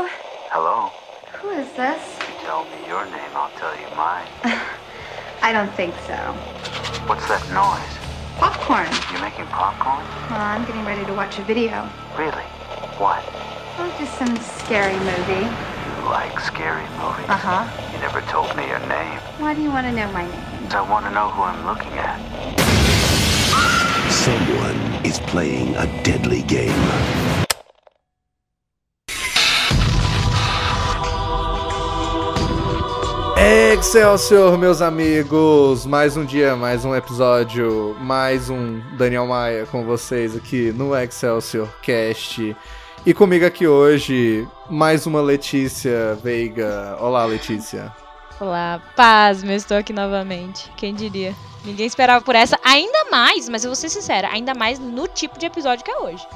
Hello? Hello. Who is this? Tell me your name, I'll tell you mine. I don't think so. What's that noise? Popcorn. You're making popcorn? Well, I'm getting ready to watch a video. Really? What? Oh, just some scary movie. You like scary movies? Uh huh. You never told me your name. Why do you want to know my name? I want to know who I'm looking at. Someone is playing a deadly game. Excelsior, meus amigos! Mais um dia, mais um episódio, mais um Daniel Maia com vocês aqui no Excelsior Cast. E comigo aqui hoje, mais uma Letícia Veiga. Olá, Letícia. Olá, paz, eu estou aqui novamente. Quem diria? Ninguém esperava por essa, ainda mais, mas eu vou ser sincera, ainda mais no tipo de episódio que é hoje.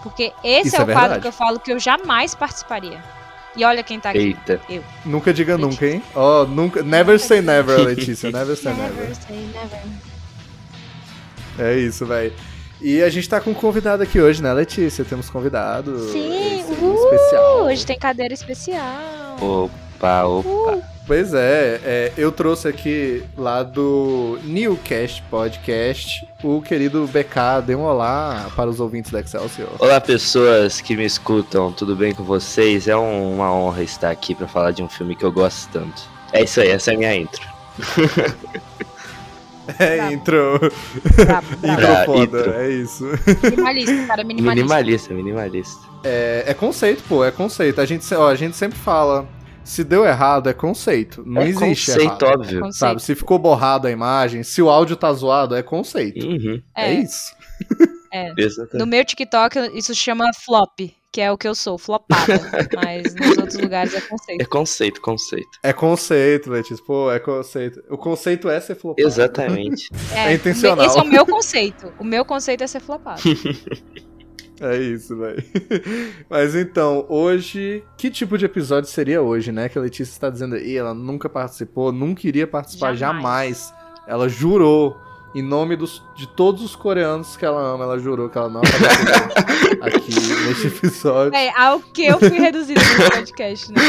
Porque esse Isso é, é o quadro que eu falo que eu jamais participaria. E olha quem tá aqui. Eita. Eu. Nunca diga Letícia. nunca, hein? Ó, nunca. Never say never, Letícia. Never say never. Never say never. É isso, velho. E a gente tá com um convidado aqui hoje, né, Letícia? Temos convidado. Sim, uhul, especial. hoje tem cadeira especial. Opa, opa. Pois é, é, eu trouxe aqui lá do Newcast Podcast o querido BK. Dê um olá para os ouvintes da Excelsior. Olá, pessoas que me escutam, tudo bem com vocês? É um- uma honra estar aqui pra falar de um filme que eu gosto tanto. É isso aí, essa é a minha intro. É, Bravo. intro. Brabo, brabo. Intro foda, intro. é isso. Minimalista, cara, minimalista. Minimalista, minimalista. É, é conceito, pô, é conceito. A gente, ó, a gente sempre fala, se deu errado, é conceito. Não é existe conceito, errado. óbvio. Conceito. Sabe, se ficou borrado a imagem, se o áudio tá zoado, é conceito. Uhum, É, É, isso. exatamente. no meu TikTok isso chama flop, que é o que eu sou, flopada. mas nos outros lugares é É conceito. conceito, conceito. É conceito, Letícia. Pô, é conceito. O conceito é ser flopado. Exatamente. É intencional. Esse é o meu conceito. O meu conceito é ser flopado. É isso, velho. Mas então, hoje, que tipo de episódio seria hoje, né? Que a Letícia está dizendo aí, ela nunca participou, nunca iria participar jamais. Jamais. Ela jurou, em nome dos, de todos os coreanos que ela ama, ela jurou que ela não aqui neste episódio. É, ao que eu fui reduzida nesse podcast, né?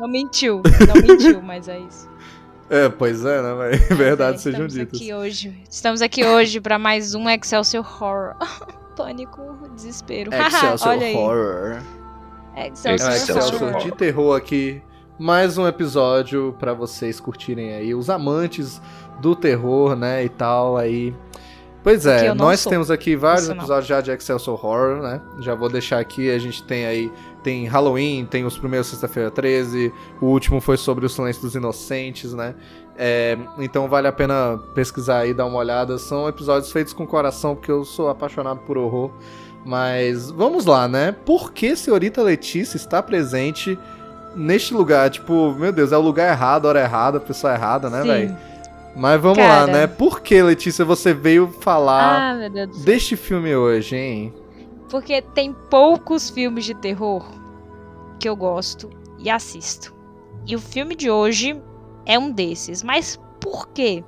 Não mentiu, não mentiu, mas é isso. É, pois é, né, velho? Verdade É, sejam estamos ditas. aqui hoje. Estamos aqui hoje pra mais um Excelsior Horror. Pânico, desespero. Excelsior Olha aí. Horror. Excelsior, É, Excelsior Excelsior Horror. de terror aqui. Mais um episódio pra vocês curtirem aí. Os amantes do terror, né, e tal, aí. Pois é, nós sou. temos aqui vários episódios já de Excelsior Horror, né? Já vou deixar aqui, a gente tem aí, tem Halloween, tem os primeiros Sexta-feira 13, o último foi sobre o Silêncio dos Inocentes, né? É, então vale a pena pesquisar aí, dar uma olhada. São episódios feitos com coração, porque eu sou apaixonado por horror. Mas vamos lá, né? Por que senhorita Letícia está presente neste lugar? Tipo, meu Deus, é o lugar errado, a hora errada, a pessoa errada, né, velho? Mas vamos Cara. lá, né? Por que, Letícia, você veio falar Ah, deste filme hoje, hein? Porque tem poucos filmes de terror que eu gosto e assisto. E o filme de hoje é um desses. Mas por quê?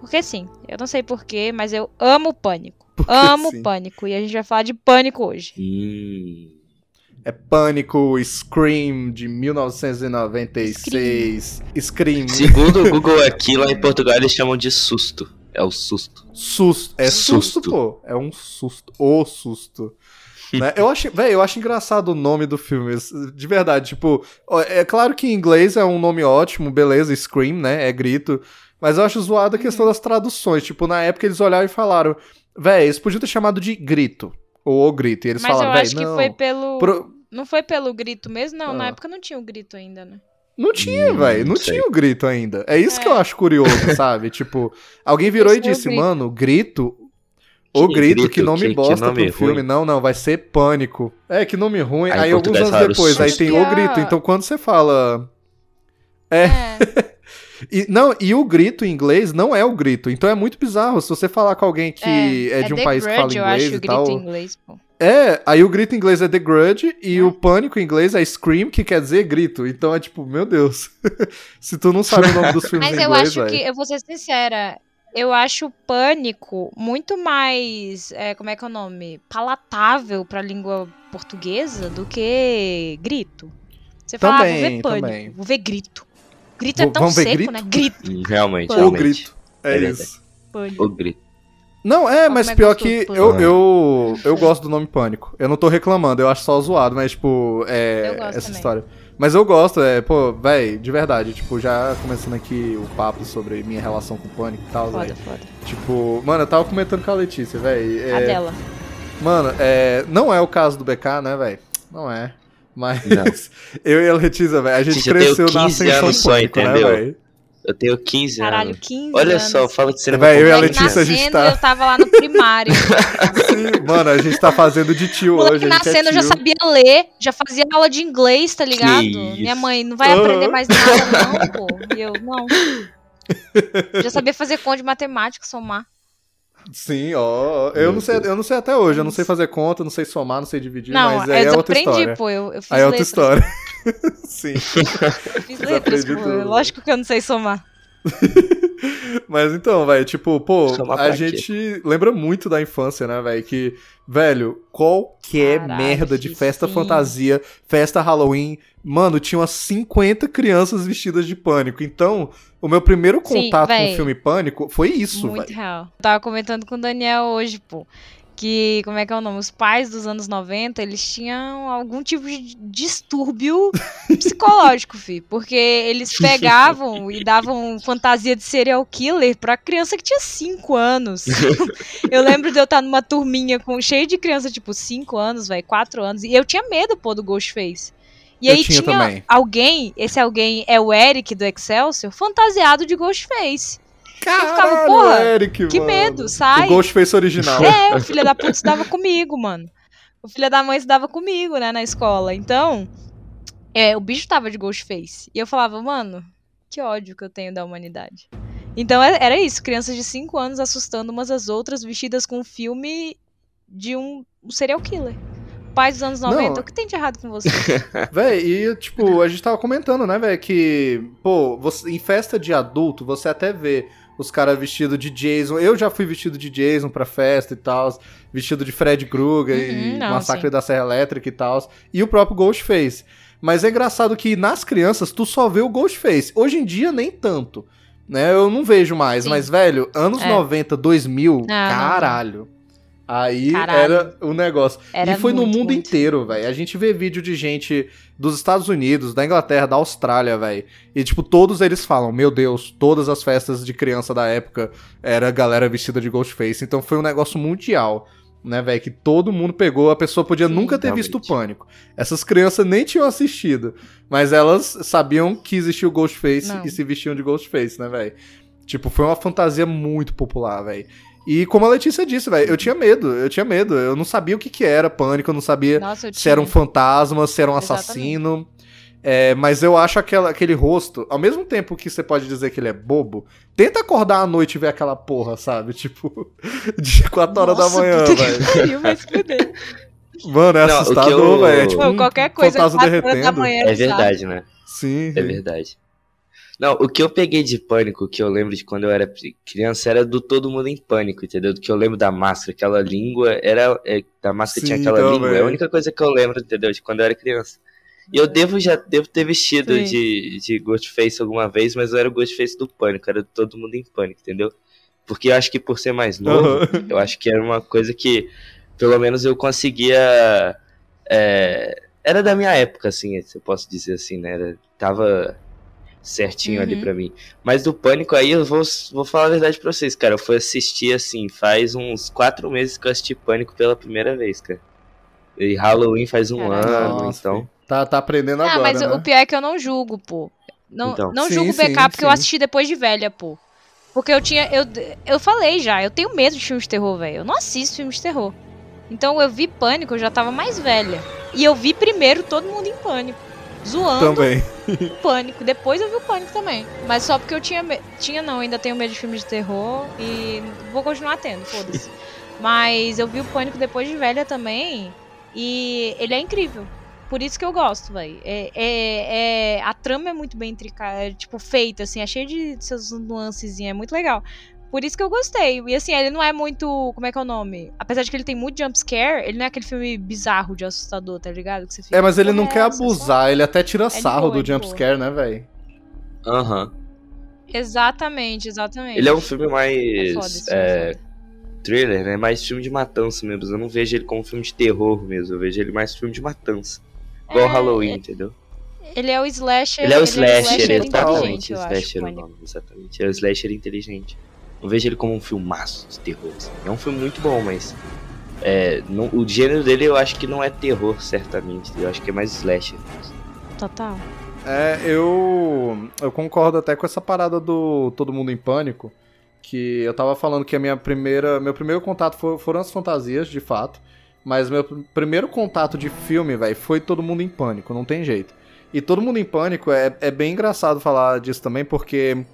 Porque sim, eu não sei porquê, mas eu amo pânico. Porque amo sim. pânico. E a gente vai falar de pânico hoje. Hum. É Pânico, Scream de 1996. Scream. Segundo o Google aqui, lá em Portugal, eles chamam de susto. É o susto. Susto. É susto, Susto. pô. É um susto. O susto. Né? Eu acho, velho, eu acho engraçado o nome do filme, de verdade, tipo, é claro que em inglês é um nome ótimo, beleza, Scream, né, é grito, mas eu acho zoado a questão das traduções, tipo, na época eles olharam e falaram, velho, eles podiam ter chamado de grito, ou o grito, e eles mas eu falaram, velho, acho que não, foi pelo. pro- Não foi pelo grito mesmo? Não, na Ah. época não tinha o grito ainda, né? Não tinha, Hum, velho. Não sei. tinha o grito ainda. É isso que É. eu acho curioso, sabe? Tipo, alguém virou e Esse é disse, grito. mano, grito. O Que grito, grito, que nome que- que bosta nome pro filme. ruim. Não, não, vai ser Pânico. É, que nome ruim. Aí, Aí, alguns anos depois, aí tem o grito. Então quando você fala. É. E, não, e o grito em inglês não é o grito. Então é muito bizarro. Se você falar com alguém que é, de um The país que Grudge, fala eu inglês acho, e o grito tal. em inglês, pô. É, aí o grito em inglês é The Grudge e o pânico em inglês é Scream, que quer dizer grito. Então é tipo, meu Deus. Se tu não sabe o nome dos filmes Mas em eu inglês, acho velho. que, eu vou ser sincera, eu acho Pânico muito mais, é, como é que é o nome? Palatável pra língua portuguesa do que Grito. Você fala, ah, vou Também, ver Pânico, também. vou ver Grito. Grito Vou- é tão seco, Grito? né? Grito, Realmente, O O realmente. grito. É, É isso. Pânico. O grito. Não, é, mas é pior que eu, eu, eu gosto do nome Pânico. Eu não tô reclamando, eu acho só zoado, mas, tipo, é. Eu gosto essa também. história. Mas eu gosto, é, pô, véi, de verdade, tipo, já começando aqui o papo sobre minha relação com o Pânico e tal, Foda, véi. foda. Tipo, mano, eu tava comentando com a Letícia, véi. é, A dela. Mano, é, não é o caso do BK, né, véi? Não é. Mas Não. eu e a Letícia, velho, a gente cresceu na 15 ascensão anos só, Pânico, né, entendeu? Eu tenho 15 Caralho, anos. 15 Olha anos. só, fala de cinema. Véi, eu e a Letícia, a gente nascendo, tá- eu tava lá no primário. Sim, mano, a gente tá fazendo de tio Moleque hoje, a gente é nascendo, eu já sabia ler, já fazia aula de inglês, tá ligado? Minha mãe, não vai aprender mais nada, não, pô. E eu, não. Já sabia fazer conta de matemática, somar. Sim, ó. Eu não, sei, eu não sei até hoje. Eu não sei fazer conta, não sei somar, não sei dividir, Não, mas aí eu é outra aprendi, história. pô. Eu, eu fiz Aí é outra letras. história. Sim. Eu fiz letras, pô. tudo. Lógico que eu não sei somar. Mas então, velho, tipo, pô, a pra quê? gente lembra muito da infância, né, velho? Que, velho, qualquer Caralho, merda de festa sim. fantasia, festa Halloween, mano, tinha umas 50 crianças vestidas de pânico. Então, o meu primeiro Sim, contato com o filme Pânico foi isso, Muito velho. real. Eu tava comentando com o Daniel hoje, pô. Que, como é que é o nome? Os pais dos anos 90, eles tinham algum tipo de distúrbio psicológico, fi. Porque eles pegavam e davam fantasia de serial killer pra criança que tinha 5 anos. eu lembro de eu estar numa turminha com, cheia de criança, tipo, 5 anos, velho, 4 anos. E eu tinha medo, pô, do Ghostface. E Eu aí tinha tinha alguém, esse alguém é o Eric do Excelsior, fantasiado de Ghostface. Ficava, Caralho, porra, Eric, Que mano. medo, sai. O Ghostface original. É, o filho da puta estudava comigo, mano. O filho da mãe estudava comigo, né, na escola. Então, é, o bicho tava de Ghostface. E eu falava, mano, que ódio que eu tenho da humanidade. Então é- era isso, crianças de 5 anos assustando umas às outras, vestidas com um filme de um, um serial killer. Pais dos anos 90, Não. o que tem de errado com você? Véi, e tipo, a gente tava comentando, né, velho, que, pô, você, em festa de adulto, você até vê os caras vestidos de Jason. Eu já fui vestido de Jason pra festa e tal, vestido de Fred Krueger e Uhum, não, Massacre sim. da Serra Elétrica e tal, e o próprio Ghostface. Mas é engraçado que nas crianças tu só vê o Ghostface. Hoje em dia nem tanto, né? Eu não vejo mais, Sim. mas velho, anos É. 90, 2000, não. caralho. Aí Caralho. era o negócio. Era e foi no muito, mundo muito. inteiro, velho. A gente vê vídeo de gente dos Estados Unidos, da Inglaterra, da Austrália, velho. E, tipo, todos eles falam: Meu Deus, todas as festas de criança da época era galera vestida de Ghostface. Então foi um negócio mundial, né, velho? Que todo mundo pegou. A pessoa podia Sim, nunca ter realmente. visto Pânico. Essas crianças nem tinham assistido. Mas elas sabiam que existia o Ghostface Não. e se vestiam de Ghostface, né, velho? Tipo, foi uma fantasia muito popular, velho. E como a Letícia disse, velho, eu tinha medo, eu tinha medo. Eu não sabia o que, que era pânico, eu não sabia Nossa, eu se era um fantasma, se era um assassino. É, mas eu acho aquela, aquele rosto, ao mesmo tempo que você pode dizer que ele é bobo, tenta acordar à noite e ver aquela porra, sabe? Tipo, de 4 horas da manhã, velho. Mano, é Não, assustador, eu- velho. É tipo Pô, qualquer coisa, fantasma 4 horas da derretendo. manhã. É verdade, né? Sim, É verdade. Não, o que eu peguei de pânico, que eu lembro de quando eu era criança, era do Todo Mundo em Pânico, entendeu? Do que eu lembro da máscara, aquela língua, era. é, da máscara tinha Sim, aquela então, língua, é velho. a única coisa que eu lembro, entendeu? De quando eu era criança. E eu devo já devo ter vestido Sim. de, de Ghostface alguma vez, mas eu era o Ghostface do Pânico, era do Todo Mundo em Pânico, entendeu? Porque eu acho que por ser mais novo, Aham. eu acho que era uma coisa que, pelo menos, eu conseguia. é, era da minha época, assim, se eu posso dizer assim, né? Era, tava certinho ali Uhum. pra mim. Mas do Pânico aí, eu vou, vou falar a verdade pra vocês, cara. Eu fui assistir, assim, faz uns quatro meses que eu assisti Pânico pela primeira vez, cara. E Halloween faz um Caralho. ano, Nossa, então. Tá, tá aprendendo Ah, agora, mas né? o pior é que eu não julgo, pô. Não, Então. não Sim, julgo o sim, BK porque eu sim. assisti depois de velha, pô. Porque eu tinha. Eu, eu falei já, eu tenho medo de filmes de terror, velho. Eu não assisto filmes de terror. Então eu vi Pânico, eu já tava mais velha. E eu vi primeiro todo mundo em Pânico. Zoando Também. Pânico. Depois eu vi o Pânico também. Mas só porque eu tinha. me- Tinha não, ainda tenho medo de filmes de terror. E vou continuar tendo, foda-se. Mas eu vi o Pânico depois de velha também. E ele é incrível. Por isso que eu gosto, velho. É, é, é- a trama é muito bem intricada, é, tipo, feita, assim, é cheio de seus nuancezinhos, é muito legal. Por isso que eu gostei. E assim, ele não é muito. Como é que é o nome? Apesar de que ele tem muito jumpscare, ele não é aquele filme bizarro de assustador, tá ligado? Que você fica, É, mas ele "Porra, não é quer essa?" Só- abusar, ele até tira de sarro boa, do é jumpscare, né, velho? Aham. Exatamente, exatamente. Ele é um filme É mais. esse filme, é, é thriller, né? Mais filme de matança mesmo. Eu não vejo ele como filme de terror mesmo. Eu vejo ele mais filme de matança. Igual É, Halloween, entendeu? Ele é o slasher. Ele é o slasher slasher, inteligente, exatamente. eu acho. Slasher é o Pânico. nome, exatamente. É o slasher inteligente. Não vejo ele como um filmaço de terror. assim. É um filme muito bom, mas. é, não- o gênero dele eu acho que não é terror, certamente. Eu acho que é mais slasher. Total. É, eu eu concordo até com essa parada do Todo Mundo em Pânico, que eu tava falando que a minha primeira, meu primeiro contato fo- foram as fantasias, de fato, mas meu pr- primeiro contato de filme, velho, foi Todo Mundo em Pânico, não tem jeito. E Todo Mundo em Pânico é, é bem engraçado falar disso também, porque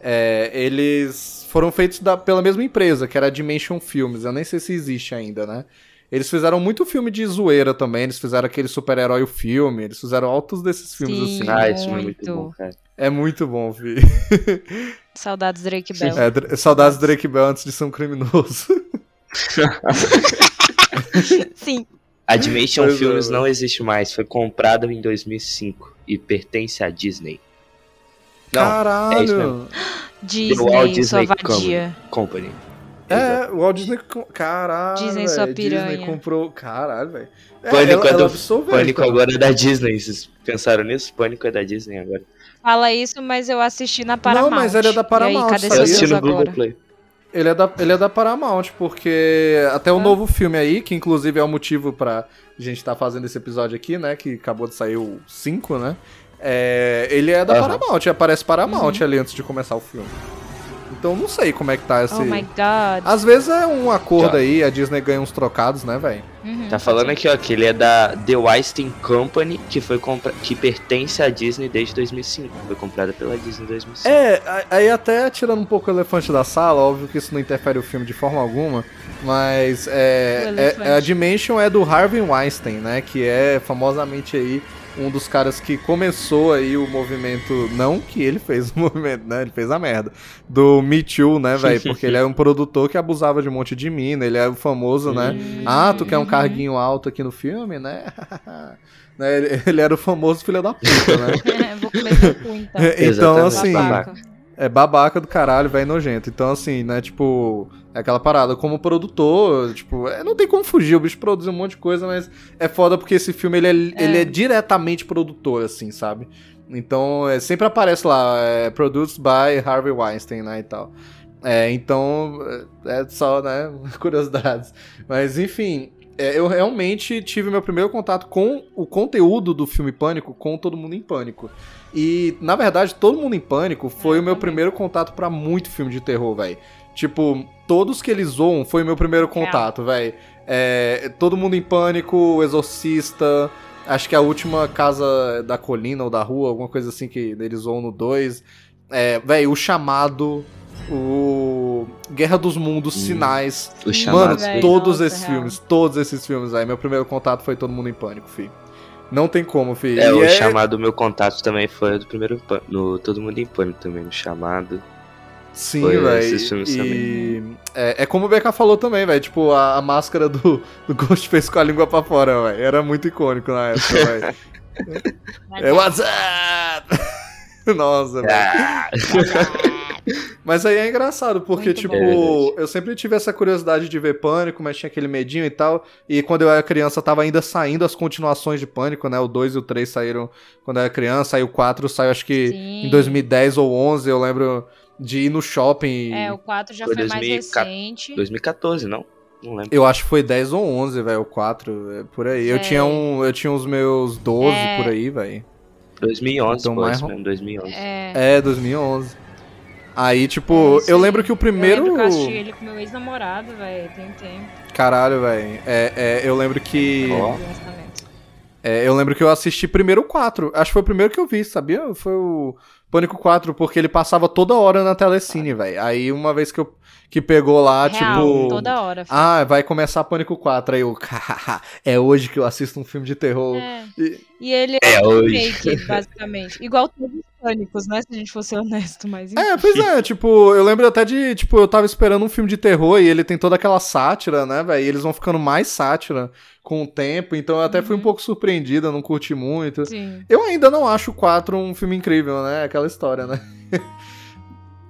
é, eles foram feitos da- pela mesma empresa, que era a Dimension Films, eu nem sei se existe ainda, né? Eles fizeram muito filme de zoeira também, eles fizeram aquele super-herói o filme, eles fizeram altos desses filmes Sim. assim. Ah, esse filme é muito bom, cara. É muito bom, Vi. Saudades Drake Bell. É, saudades do Drake Bell antes de ser um criminoso. Sim. A Dimension Pois é, Films não existe mais. Foi comprada em 2005 e pertence à Disney. Não, é isso Caralho! mesmo. Disney, Walt sua Disney vadia. Company. É, o Walt Disney. com- Caralho. Disney, velho, sua Disney piranha. comprou. Caralho, velho. É, Pânico ela, é ela do- Pânico cara. agora é da Disney. Vocês pensaram nisso? Pânico é da Disney agora. Fala isso, mas eu assisti na Paramount. mas ele é da Paramount, E aí, cadê? Eu assisti no Google agora? Play. Ele é, da, ele é da Paramount, porque até o Ah. novo filme aí, que inclusive é o motivo pra gente estar fazendo esse episódio aqui, né? Que acabou de sair o 5, né? É, ele é da Aham. Paramount, aparece Paramount Uhum. ali antes de começar o filme. Então não sei como é que tá esse. Oh my god. Às vezes é um acordo aí, a Disney ganha uns trocados, né, velho? Uhum, Tá falando aqui, ó, que ele é da The Weinstein Company, que foi compra... que pertence à Disney desde 2005. Foi comprada pela Disney em 2005. É, aí até tirando um pouco o elefante da sala, óbvio que isso não interfere o filme de forma alguma, mas é, elefante. é- a Dimension é do Harvey Weinstein, né, que é famosamente aí um dos caras que começou aí o movimento, não que ele fez o movimento, né, ele fez a merda, do Me Too, né, velho, porque ele é um produtor que abusava de um monte de mina, ele é o famoso, né, ah, tu quer um carguinho alto aqui no filme, né, Né, ele, ele era o famoso filho da puta, né. Vou comer cu, então. então, Exatamente. assim, Babaca. É babaca do caralho, velho nojento. Então, assim, né, tipo, é aquela parada. Como produtor, tipo, é, não tem como fugir, o bicho produz um monte de coisa, mas é foda porque esse filme, ele é, ele é diretamente produtor, assim, sabe? Então, é, sempre aparece lá, é, produced by Harvey Weinstein, né, e tal. É, então, é é só, né, curiosidades. Mas, enfim, é, eu realmente tive meu primeiro contato com o conteúdo do filme Pânico com Todo Mundo em Pânico. E, na verdade, Todo Mundo em Pânico foi É, o meu também. primeiro contato pra muito filme de terror, velho. Tipo, todos que eles zoam foi o meu primeiro contato, velho. É, Todo Mundo em Pânico, O Exorcista, acho que a última Casa da Colina ou da Rua, alguma coisa assim que eles zoam no 2. É, velho, O Chamado, o Guerra dos Mundos, Hum. Sinais. O Mano, todos nossa, esses real. filmes, todos esses filmes, velho. Meu primeiro contato foi Todo Mundo em Pânico, fi. Não tem como, fi. É, E o chamado, meu contato também foi do primeiro no Todo Mundo em Pânico também, no chamado. Sim, velho. E é, é como o BK falou também, velho. Tipo, a, a máscara do, do Ghostface com a língua pra fora, velho. Era muito icônico na época, velho. é WhatsApp! Nossa, velho. Mas aí é engraçado, porque, Muito tipo, bom. eu sempre tive essa curiosidade de ver Pânico, mas tinha aquele medinho e tal. E quando eu era criança, tava ainda saindo as continuações de Pânico, né? O 2 e o 3 saíram quando eu era criança, aí o 4 saiu acho que Sim. em 2010 ou 11, eu lembro de ir no shopping. É, o 4 já Foi foi, mais 2004. recente. 2014, não? Não lembro. Eu acho que foi 10 ou 11, velho, o 4, é, por aí. Eu Sei. tinha um, eu tinha os meus 12 É. por aí, velho. 2011, Então, mais mesmo, 2011. É, É, 2011. Aí, tipo, É, eu aí. lembro que o Eu primeiro. lembro que eu assisti ele com meu ex-namorado, velho, tem tempo. Caralho, velho. É, é, eu lembro que. Ó. Honestamente. É, eu lembro que eu assisti primeiro o 4. Acho que foi o primeiro que eu vi, sabia? Foi o Pânico 4, porque ele passava toda hora na telecine, velho. Aí uma vez que eu que pegou lá, Real, tipo. toda hora. filho. Ah, vai começar Pânico 4. Aí eu, é hoje que eu assisto um filme de terror. É. E- E ele É é um hoje. remake, basicamente. Igual todos os pânicos, né? Se a gente fosse honesto, mas. É, pois é, tipo, eu lembro até de, tipo, eu tava esperando um filme de terror e ele tem toda aquela sátira, né, velho? E eles vão ficando mais sátira com o tempo, então eu até fui um Uhum. pouco surpreendida, não curti muito. Sim. Eu ainda não acho o 4 um filme incrível, né? Aquela história, né?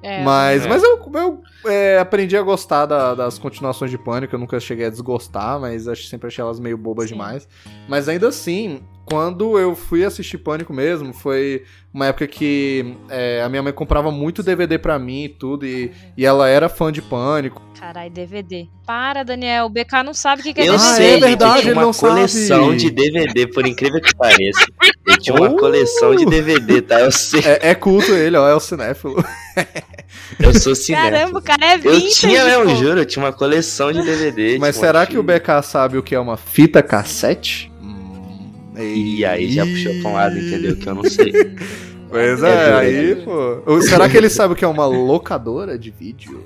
É, mas É. mas eu, eu é, aprendi a gostar da- das continuações de Pânico, eu nunca cheguei a desgostar, mas acho, sempre achei elas meio bobas Sim. demais. Mas ainda assim, quando eu fui assistir Pânico mesmo, foi uma época que é, a minha mãe comprava muito DVD pra mim e tudo, e, e ela era fã de Pânico. Caralho, DVD. Para, Daniel. O BK não sabe o que que é Eu Ah, DVD. sei, é verdade, eu tinha uma não sabe. coleção de DVD, por incrível que pareça. Eu tinha uma Oh! coleção de DVD, tá? Eu sei, É, é culto ele, ó, é o cinéfilo. eu sou cinéfilo. Caramba, o cara é Eu vintage, tinha mesmo, pô. juro, eu tinha uma coleção de DVD. Mas tinha um será que o BK sabe o que é uma fita cassete? Hum, E aí já puxou pra um lado, entendeu? Que eu não sei. Pois É é, duro, aí, é pô. Ou Será que ele sabe o que é uma locadora de vídeo?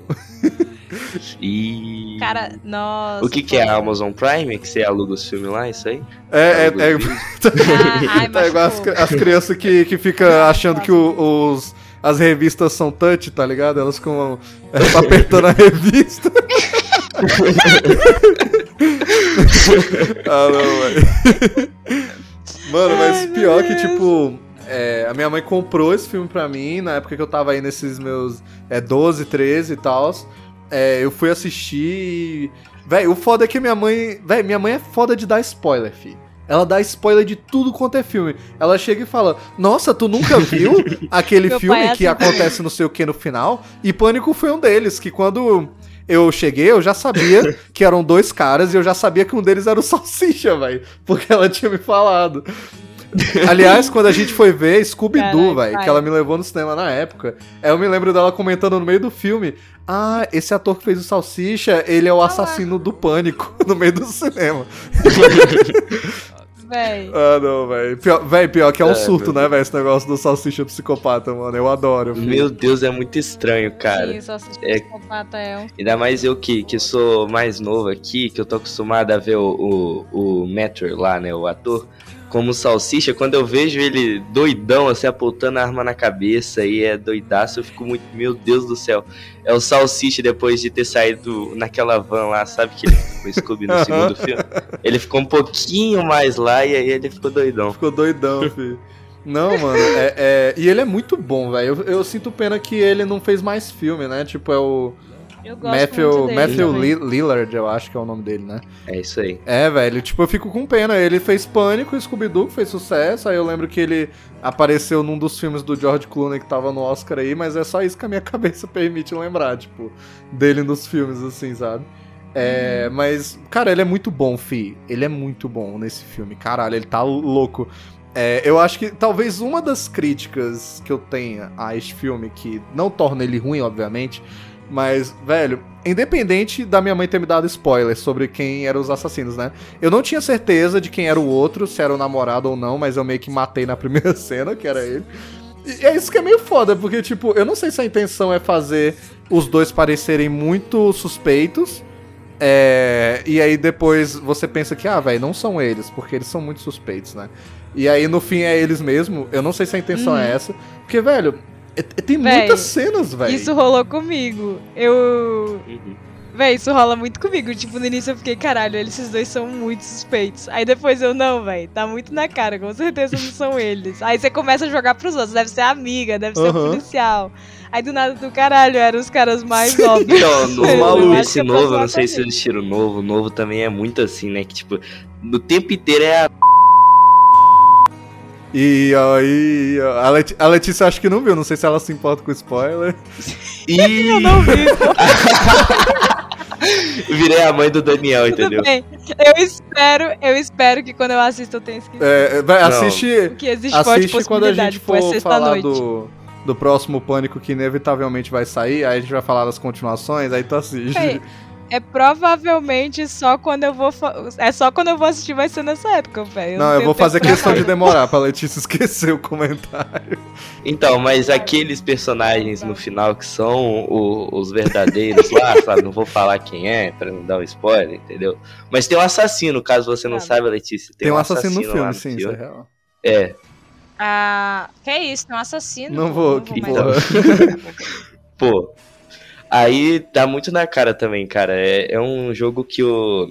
E. Cara, nossa. O que, que é a. Amazon Prime? Que você aluga os filmes lá, isso aí? É, é, é, vídeos? Ah, ai, tá igual as, machucou. as crianças que, que ficam achando que o- os, as revistas são touch, tá ligado? Elas ficam é, apertando a revista. ah, não, velho. Mano, mas Ai, pior que, tipo, é, a minha mãe comprou esse filme pra mim na época que eu tava aí nesses meus é, 12, 13 e tal. É, eu fui assistir e. Véi, o foda é que minha mãe. Véi, minha mãe é foda de dar spoiler, fi. Ela dá spoiler de tudo quanto é filme. Ela chega e fala: Nossa, tu nunca viu aquele filme é que assim acontece não sei o que no final? E Pânico foi um deles, que quando eu cheguei, eu já sabia que eram dois caras e eu já sabia que um deles era o Salsicha, velho. Porque ela tinha me falado. Aliás, quando a gente foi ver Scooby-Doo, velho, que ela me levou no cinema na época, aí eu me lembro dela comentando no meio do filme: Ah, esse ator que fez o Salsicha, ele é o assassino do pânico no meio do cinema. Véi. Ah, não, velho. Pior, véi, pior que é um É, surto, né, velho, esse negócio do Salsicha psicopata, mano. Eu adoro. filho. Meu Deus, é muito estranho, cara. Sim, se é- psicopata é um. Ainda mais eu que, que sou mais novo aqui, que eu tô acostumado a ver o, o, o Matter lá, né, o ator, como salsicha, quando eu vejo ele doidão, assim, apontando a arma na cabeça e é doidaço, eu fico muito, meu Deus do céu. É o salsicha depois de ter saído naquela van lá, sabe que ele ficou Scooby no segundo filme? Ele ficou um pouquinho mais lá e aí ele ficou doidão. Ficou doidão, filho. Não, mano, é, é- E ele é muito bom, velho. Eu, eu sinto pena que ele não fez mais filme, né? Tipo, é o Eu gosto Matthew, muito dele Matthew também. Lillard, eu acho que é o nome dele, né? É isso aí. É, velho, tipo, eu fico com pena. Ele fez Pânico, Scooby-Doo, que fez sucesso. Aí eu lembro que ele apareceu num dos filmes do George Clooney que tava no Oscar aí, mas é só isso que a minha cabeça permite lembrar, tipo, dele nos filmes, assim, sabe? É, mas, cara, ele é muito bom, fi. Ele é muito bom nesse filme. Caralho, ele tá louco. É, eu acho que talvez uma das críticas que eu tenha a este filme, que não torna ele ruim, obviamente, mas, velho, independente da minha mãe ter me dado spoiler sobre quem eram os assassinos, né? Eu não tinha certeza de quem era o outro, se era o namorado ou não, mas eu meio que matei na primeira cena, que era ele. E é isso que é meio foda, porque, tipo, eu não sei se a intenção é fazer os dois parecerem muito suspeitos. É, e aí depois você pensa que, ah, velho, não são eles, porque eles são muito suspeitos, né? E aí no fim é eles mesmo. Eu não sei se a intenção é essa. Porque, velho, é- é- tem Véi, muitas cenas, velho. Isso rolou comigo. Eu. Uhum. Véi, isso rola muito comigo. Tipo, no início eu fiquei, caralho, esses dois são muito suspeitos. Aí depois eu, não, véi, tá muito na cara, com certeza não são eles. Aí você começa a jogar pros outros, deve ser a amiga, deve ser policial. Aí do nada do caralho, eram os caras mais óbvios. Então, no, maluco, esse é novo, eu não sei se eles tiram o novo. O novo também é muito assim, né? Que tipo, no tempo inteiro é a. E aí, a, Leti- a Letícia acho que não viu, não sei se ela se importa com spoiler. Ih, Eu não vi. virei a mãe do Daniel, Tudo entendeu? bem. Eu espero, eu espero que quando eu assisto eu tenha esquecido É, vai, Não. assiste, que existe forte assiste quando a possibilidade, gente é for falar sexta-noite. do, do próximo Pânico que inevitavelmente vai sair, aí a gente vai falar das continuações, aí tu assiste. Ei, É provavelmente só quando eu vou. É só quando eu vou assistir, vai ser nessa época, velho. Não, eu tenho vou fazer questão de demorar pra Letícia esquecer o comentário. Então, mas aqueles personagens no final que são o- os verdadeiros lá, sabe? Não vou falar quem é pra não dar um spoiler, entendeu? Mas tem um assassino, caso você não Tá. saiba, Letícia. Tem, Tem um assassino no lá filme, sim, isso é filme. real. É, Ah, que isso, tem um assassino. Não pô, vou, que porra. pô. Aí tá muito na cara também, cara. É, é um jogo que o.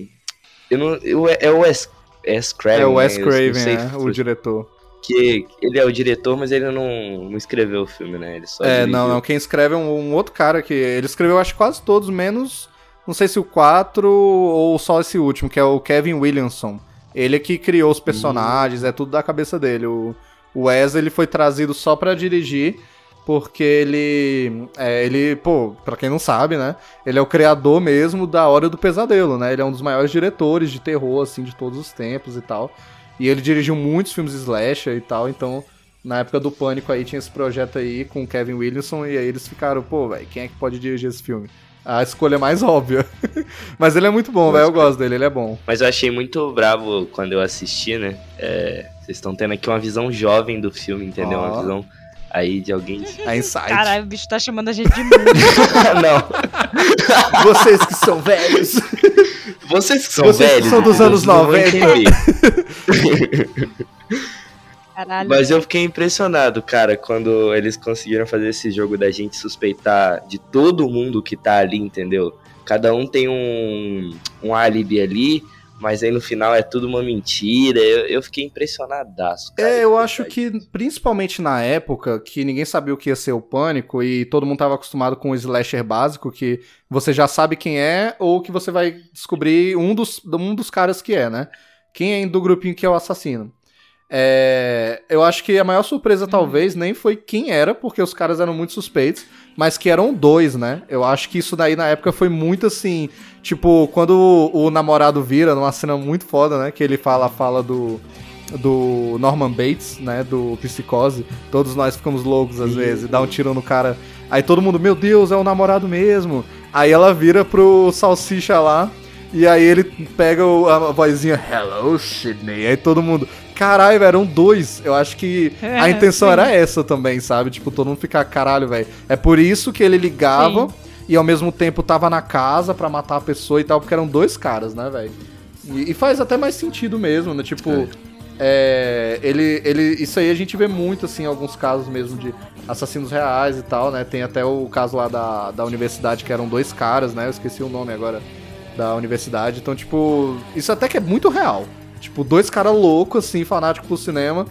Eu não, eu, é o Wes, Wes Craven. É o Wes né? Não Craven, sei é, o diretor. que ele é o diretor, mas ele não, não escreveu o filme, né? Ele só É, dirigiu. não, não. Quem escreve é um, um outro cara que. Ele escreveu, acho que quase todos, menos. Não sei se o 4 ou só esse último, que é o Kevin Williamson. Ele é que criou os personagens, é tudo da cabeça dele. O, o Wes, ele foi trazido só pra dirigir, porque ele. É, ele, pô, pra quem não sabe, né? Ele é o criador mesmo da Hora do Pesadelo, né? Ele é um dos maiores diretores de terror, assim, de todos os tempos e tal. E ele dirigiu muitos filmes slasher e tal, então na época do Pânico aí tinha esse projeto aí com o Kevin Williamson e aí eles ficaram, pô, velho, quem é que pode dirigir esse filme? A escolha mais óbvia. Mas ele é muito bom, velho, eu gosto dele, ele é bom. Mas eu achei muito bravo quando eu assisti, né? É, vocês estão tendo aqui uma visão jovem do filme, entendeu? Ó. Uma visão aí de alguém. A Insight. Caralho, o bicho tá chamando a gente de mundo. não. Vocês que são velhos. Vocês que são Vocês que velhos. são dos vocês anos não vão 90. Caralho. Mas eu fiquei impressionado, cara, quando eles conseguiram fazer esse jogo da gente suspeitar de todo mundo que tá ali, entendeu? Cada um tem um, um álibi ali, mas aí no final é tudo uma mentira. Eu, eu fiquei impressionadaço, cara. É, eu acho que, principalmente na época, que ninguém sabia o que ia ser o pânico e todo mundo tava acostumado com o slasher básico, que você já sabe quem é, ou que você vai descobrir um dos, um dos caras que é, né? Quem é do grupinho que é o assassino. É, eu acho que a maior surpresa, talvez, nem foi quem era, porque os caras eram muito suspeitos, mas que eram dois, né? Eu acho que isso daí na época foi muito assim. Tipo, quando o, o namorado vira, numa cena muito foda, né? Que ele fala a fala do, do Norman Bates, né? Do Psicose. Todos nós ficamos loucos às vezes, dá um tiro no cara. Aí todo mundo, meu Deus, é o namorado mesmo. Aí ela vira pro Salsicha lá. E aí ele pega a vozinha Hello, Sidney. Aí todo mundo. Caralho, velho, eram dois. Eu acho que a É, intenção sim. era essa também, sabe? Tipo, todo mundo ficar, caralho, velho. É por isso que ele ligava e ao mesmo tempo tava na casa pra matar a pessoa e tal, porque eram dois caras, né, velho? E, e faz até mais sentido mesmo, né? Tipo, é, ele, ele, isso aí a gente vê muito, assim, em alguns casos mesmo de assassinos reais e tal, né? Tem até o caso lá da, da universidade que eram dois caras, né? Eu esqueci o nome agora da universidade. Então, tipo, isso até que é muito real. Tipo, dois caras loucos, assim, fanáticos pro cinema.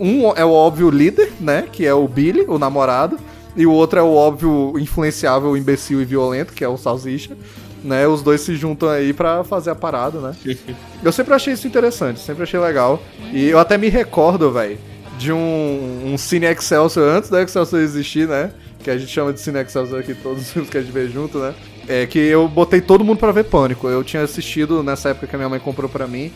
Um é o óbvio líder, né? Que é o Billy, o namorado. E o outro é o óbvio influenciável, imbecil e violento, que é o Salsicha. Né? Os dois se juntam aí pra fazer a parada, né? Eu sempre achei isso interessante, sempre achei legal. E eu até me recordo, velho, de um, um Cine Excelsior antes da Excelsior existir, né? Que a gente chama de Cine Excelsior aqui, todos os filmes que a gente vê junto, né? É que eu botei todo mundo pra ver Pânico. Eu tinha assistido nessa época que a minha mãe comprou pra mim.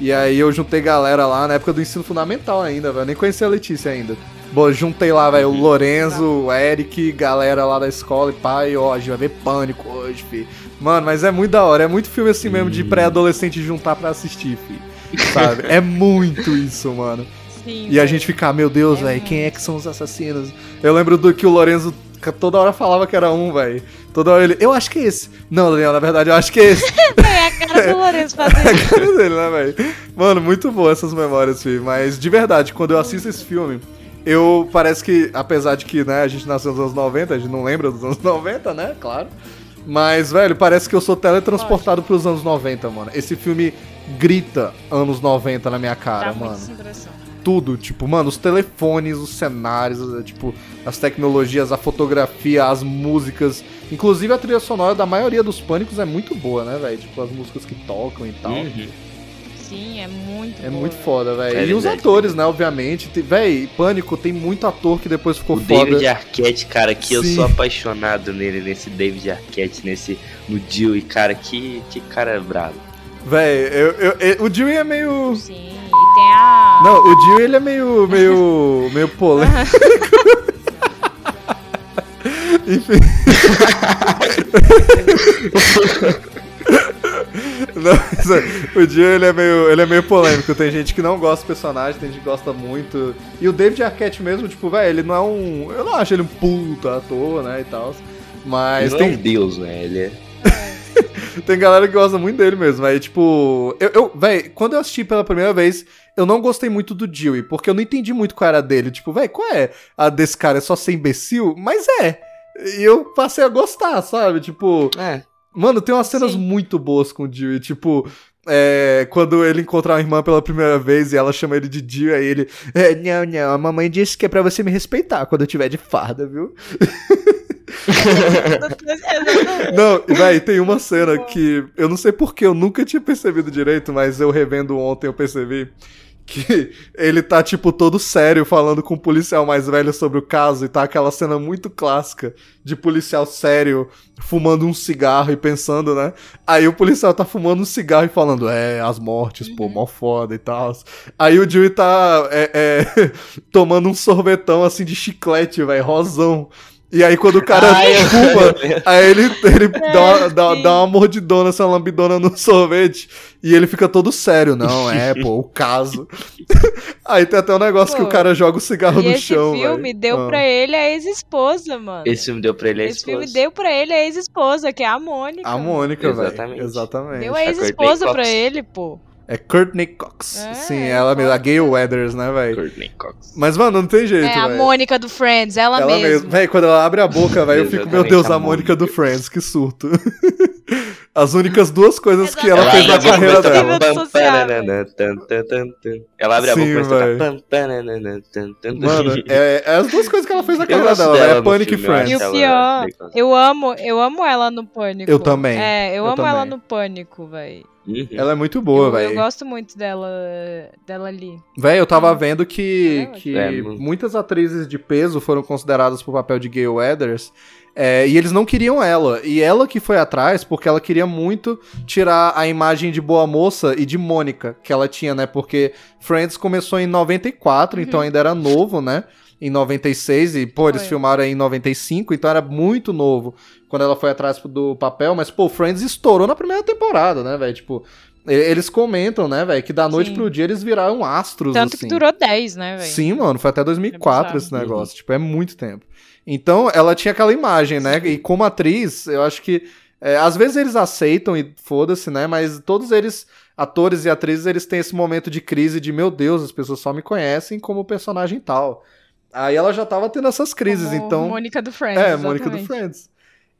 E aí eu juntei galera lá na época do ensino fundamental ainda, velho. Nem conhecia a Letícia ainda. Bom, juntei lá, velho, o Lorenzo, o Eric, galera lá da escola e pai, ó, a gente vai ver Pânico hoje, fi. Mano, mas é muito da hora, é muito filme assim mesmo de pré-adolescente juntar pra assistir, fi. Sabe? é muito isso, mano. Sim, E a gente ficar, meu Deus, É velho, quem é que são os assassinos? Eu lembro do que o Lorenzo toda hora falava que era um, velho. Toda hora ele, eu acho que é esse. Não, Daniel, na verdade, eu acho que é esse. É a cara do Lourenço fazendo isso. cara dele, né, velho? Mano, muito boa essas memórias, filho. Mas, de verdade, quando eu assisto esse filme, eu parece que, apesar de que, né, a gente nasceu nos anos 90, a gente não lembra dos anos 90, né? Claro. Mas, velho, parece que eu sou teletransportado pros anos 90, mano. Esse filme grita anos 90 na minha cara, Dá mano essa impressão. Tudo, tipo, mano, os telefones, os cenários, eh, tipo, as tecnologias, a fotografia, as músicas, inclusive a trilha sonora da maioria dos pânicos é muito boa, né, velho? Tipo, as músicas que tocam e tal. Uhum. Sim, é muito É boa, muito foda, velho. É e os verdade. atores, né, obviamente. Tem- Véi, Pânico tem muito ator que depois ficou O foda. David Arquette, cara, que eu Sim. sou apaixonado nele, nesse David Arquette, nesse no e cara, que, que cara bravo. Véi, eu, eu- eu- o Dewey é meio. Sim, tem a... Não, o Dewey ele é meio. meio. meio polêmico. Enfim. Não, é, o Jill ele é, meio, ele é meio polêmico. Tem gente que não gosta do personagem, tem gente que gosta muito. E o David Arquette mesmo, tipo, velho, ele não é um. Eu não acho ele um puta ator, né? E tal. Mas Ele tem, é um deus, né? Ele é... tem galera que gosta muito dele mesmo. Aí, tipo, eu, eu véi, quando eu assisti pela primeira vez, eu não gostei muito do Dewey, porque eu não entendi muito qual era a dele. Tipo, véi, qual é a desse cara? É só ser imbecil? Mas é. E eu passei a gostar, sabe? Tipo, É. mano, tem umas cenas Sim. muito boas com o Dewey. Tipo, é, quando ele encontra a irmã pela primeira vez e ela chama ele de Dewey, aí ele. É, não, não, a mamãe disse que é pra você me respeitar quando eu tiver de farda, viu? Não, véi, tem uma cena que eu não sei porque eu nunca tinha percebido direito, mas eu revendo ontem eu percebi que ele tá, tipo, todo sério falando com o policial mais velho sobre o caso e tá aquela cena muito clássica de policial sério fumando um cigarro e pensando, né? Aí o policial tá fumando um cigarro e falando, é, as mortes, pô, mó foda e tal. Aí o Dewey tá é, é, tomando um sorvetão assim de chiclete, velho, rosão. E aí quando o cara Ai, eu- fuma, aí ele, ele É, dá, uma- dá, dá uma mordidona, essa lambidona no sorvete, e ele fica todo sério. Não, é, pô, o caso. aí tem até um negócio que Pô, o cara joga o cigarro E no esse chão. filme véi. deu Ah. pra ele a ex-esposa, mano. Esse filme deu pra ele a Esse filme deu pra ele a ex-esposa, que é a Mônica. A Mônica, velho. Exatamente. Exatamente. Deu a ex-esposa pra ele, pô. É Courtney Cox. É, Sim, é ela mesmo, a. Gayle Weathers, né, velho? Courtney Cox. Mas, mano, não tem jeito, É a. Mônica do Friends, ela, Ela mesmo. mesma. Véi, quando ela abre a boca, velho, eu fico, meu Deus, a a Mônica do Friends, que surto. As únicas duas coisas que ela Ela fez na carreira dela. Ela abre a boca e tocar. Mano, é, é as duas coisas que ela fez na Eu carreira dela, dela velho. É no Panic e Friends. E o ela pior, legal. eu amo, eu amo ela no Pânico. Eu também, É, eu, eu amo ela também. no Pânico, velho. Uhum. Ela é muito boa, eu, eu velho. gosto muito dela, dela ali. Véi, eu tava vendo que, É, que é, muitas atrizes de peso foram consideradas pro papel de Gayle Weathers. é, e eles não queriam ela. E ela que foi atrás, porque ela queria muito tirar a imagem de boa moça e de Mônica que ela tinha, né? Porque Friends começou em 94, então ainda era novo, né? Em 96, e pô, eles Foi. filmaram em 95, então era muito novo quando ela foi atrás do papel. Mas, pô, Friends estourou na primeira temporada, né, velho? Tipo, eles comentam, né, velho, que da noite Sim. pro dia eles viraram astros, Tanto assim. que durou 10, né, velho? Sim, mano, foi até 2004 É esse negócio. Tipo, é muito tempo. Então, ela tinha aquela imagem, né? E como atriz, eu acho que. é, às vezes eles aceitam e foda-se, né? Mas todos eles, atores e atrizes, eles têm esse momento de crise de, meu Deus, as pessoas só me conhecem como personagem tal. Aí ela já tava tendo essas crises, Como então. Mônica do Friends. É, Mônica do. Friends.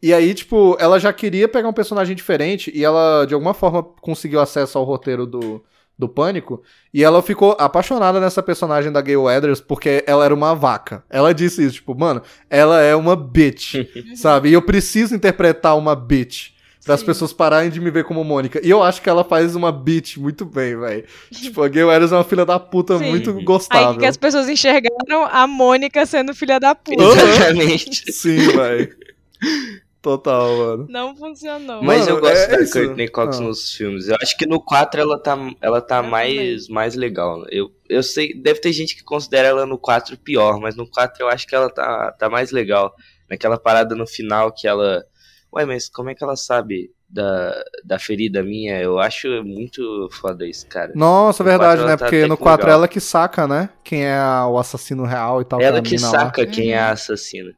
E aí, tipo, ela já queria pegar um personagem diferente e ela, de alguma forma, conseguiu acesso ao roteiro do, do Pânico. E ela ficou apaixonada nessa personagem da Gayle Weathers porque ela era uma vaca. Ela disse isso, tipo, mano, ela é uma bitch, sabe? E eu preciso interpretar uma bitch. Para as pessoas pararem de me ver como Mônica. E eu acho que ela faz uma bitch muito bem, velho. tipo, a Gayle Weathers é uma filha da puta Sim. muito Aí gostável. que as pessoas enxergaram a Mônica sendo filha da puta. Exatamente. Sim, velho. Total, mano. Não funcionou. Mas Mano, eu gosto é da isso. Courtney Cox Ah. nos filmes. Eu acho que no 4 ela tá, ela tá Eu mais, mais legal. Eu, eu sei, deve ter gente que considera ela no 4 pior, mas no 4 eu acho que ela tá, tá mais legal. Naquela parada no final que ela. Ué, mas como é que ela sabe da, da ferida minha? Eu acho muito foda isso, cara. Nossa, No verdade, né? ela tá Porque no que 4 legal. ela que saca, né? Quem é a- o assassino real e tal. ela é a que mina lá. saca quem é Uhum. a assassina.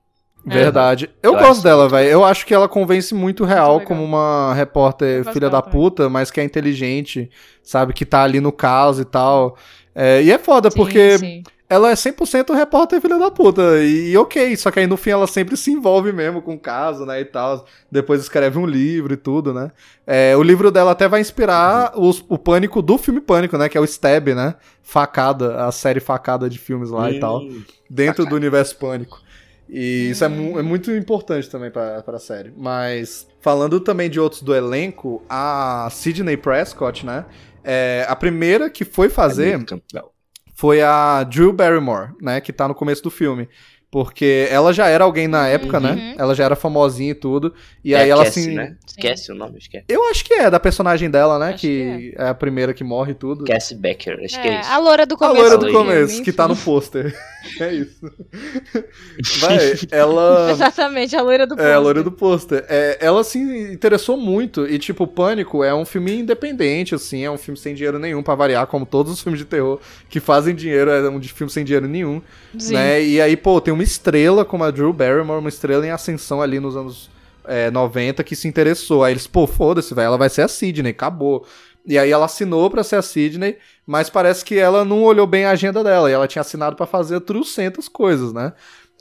Verdade. Eu, Eu gosto dela, velho. Eu acho que ela convence muito real legal. como uma repórter filha da puta, mas que é inteligente, sabe? Que tá ali no caso e tal. É, e é foda, Sim, porque sim. Ela é 100% repórter filha da puta. E, e ok, só que aí no fim ela sempre se envolve mesmo com o caso, né, e tal. Depois escreve um livro e tudo, né. É, o livro dela até vai inspirar os- o Pânico do filme Pânico, né, que é o Stab, né. Facada, a série Facada de filmes lá e tal. Hum, Dentro do universo Pânico. E isso é, mu- é muito importante também pra, pra série. Mas, falando também de outros do elenco, a Sidney Prescott, né, é, a primeira que foi fazer é. Foi a Drew Barrymore, né, que tá no começo do filme. Porque ela já era alguém na época, Uhum. né? Ela já era famosinha e tudo. E É aí ela Cassie, assim. né? Sim. Cassie o nome? Acho que é. Eu acho que é da personagem dela, né? Acho Que, é. a primeira que morre e tudo. Cassie Becker, acho que é É, isso. a loura do A começo. loira do do começo, que tá no pôster. É isso. Vai, ela. Exatamente, a loira do É, a pôster. loira do pôster. É, ela se interessou muito. E, tipo, Pânico é um filme independente, assim. É um filme sem dinheiro nenhum, pra variar, como todos os filmes de terror que fazem dinheiro. É um de filme sem dinheiro nenhum. Sim. Né? E aí, pô, tem uma estrela como a Drew Barrymore, uma estrela em ascensão ali nos anos é, 90 que se interessou. Aí eles, pô, foda-se, velho, ela vai ser a Sidney, acabou. E aí ela assinou pra ser a Sidney, mas parece que ela não olhou bem a agenda dela. E ela tinha assinado pra fazer trocentas coisas, né?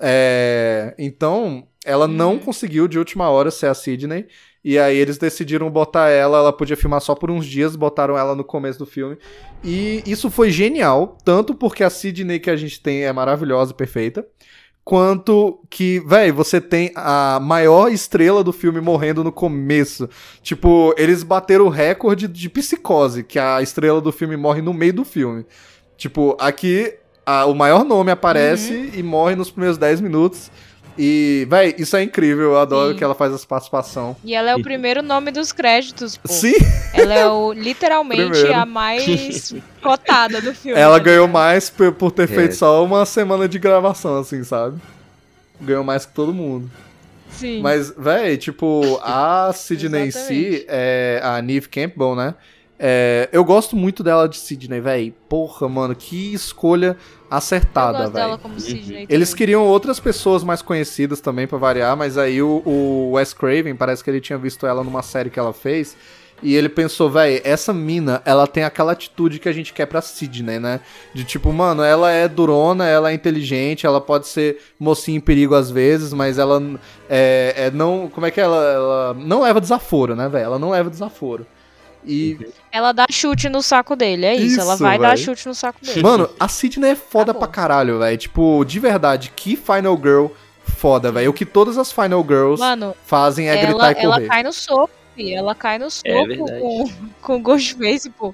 É, então, ela não Uhum. conseguiu de última hora ser a Sidney. E aí eles decidiram botar ela, ela podia filmar só por uns dias, botaram ela no começo do filme. E isso foi genial, tanto porque a Sidney que a gente tem é maravilhosa e perfeita, quanto que, véi, você tem a maior estrela do filme morrendo no começo. Tipo, eles bateram o recorde de psicose, que a estrela do filme morre no meio do filme. Tipo, aqui a- o maior nome aparece e morre nos primeiros 10 minutos. E, véi, isso é incrível, eu adoro Sim. que ela faz essa participação. E ela é o primeiro nome dos créditos, pô. Sim, Ela é o, literalmente Primeiro. a mais cotada do filme. ela tá ganhou mais por, por ter É. feito só uma semana de gravação, assim, sabe? Ganhou mais que todo mundo. Sim. Mas, véi, tipo, a Sidney em si, é, a Neve Campbell, né? É, eu gosto muito dela de Sidney, véi. Porra, mano, que escolha Eu acertada, gosto dela véi. como Sidney Eles queriam outras pessoas mais conhecidas também pra variar, mas aí o, o Wes Craven, parece que ele tinha visto ela numa série que ela fez, e ele pensou, véi, essa mina, ela tem aquela atitude que a gente quer pra Sidney, né? De tipo, mano, ela é durona, ela é inteligente, ela pode ser mocinha em perigo às vezes, mas ela é, é não. Como é que ela, ela. Não leva desaforo, né, velho? Ela não leva desaforo. E, Ela dá chute no saco dele, é isso. ela Isso, vai dar véi. chute no saco dele. Mano, a Sidney é foda Acabou. pra caralho, velho. Tipo, de verdade, que Final Girl foda, velho. O que todas as Final Girls Mano, fazem é ela, gritar e ela correr. cai no soco, fi. Ela cai no soco verdade. com, com Ghostface, pô.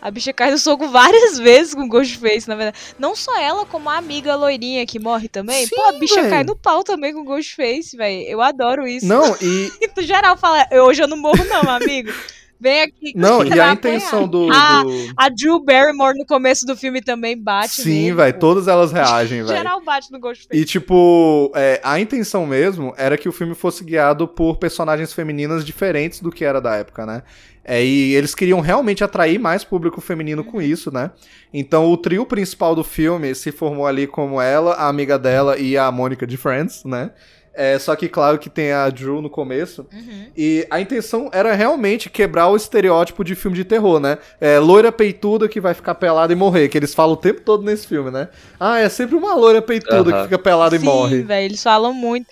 A bicha cai no soco várias vezes com Ghostface, na verdade. Não só ela, como a amiga loirinha que morre também. Sim, pô, a bicha véi. cai no pau também com Ghostface, velho. Eu adoro isso. Não, e. E no geral fala, "Eu- hoje eu não morro não, amigo. Vem aqui. Não, e a apanhar." intenção do. Ah, do- A Drew Barrymore no começo do filme também bate Sim, velho. Todas elas reagem, velho. Geral bate no Ghostface. E, tipo, é, a intenção mesmo era que o filme fosse guiado por personagens femininas diferentes do que era da época, né? É, e eles queriam realmente atrair mais público feminino com isso, né? Então o trio principal do filme se formou ali como ela, a amiga dela e a Mônica de Friends, né? É, só que, claro, que tem a Drew no começo. Uhum. E a intenção era realmente quebrar o estereótipo de filme de terror, né? É, loira peituda que vai ficar pelada e morrer, que eles falam o tempo todo nesse filme, né? Ah, é sempre uma loira peituda que Aham. fica pelada e Sim, morre. velho, eles falam muito.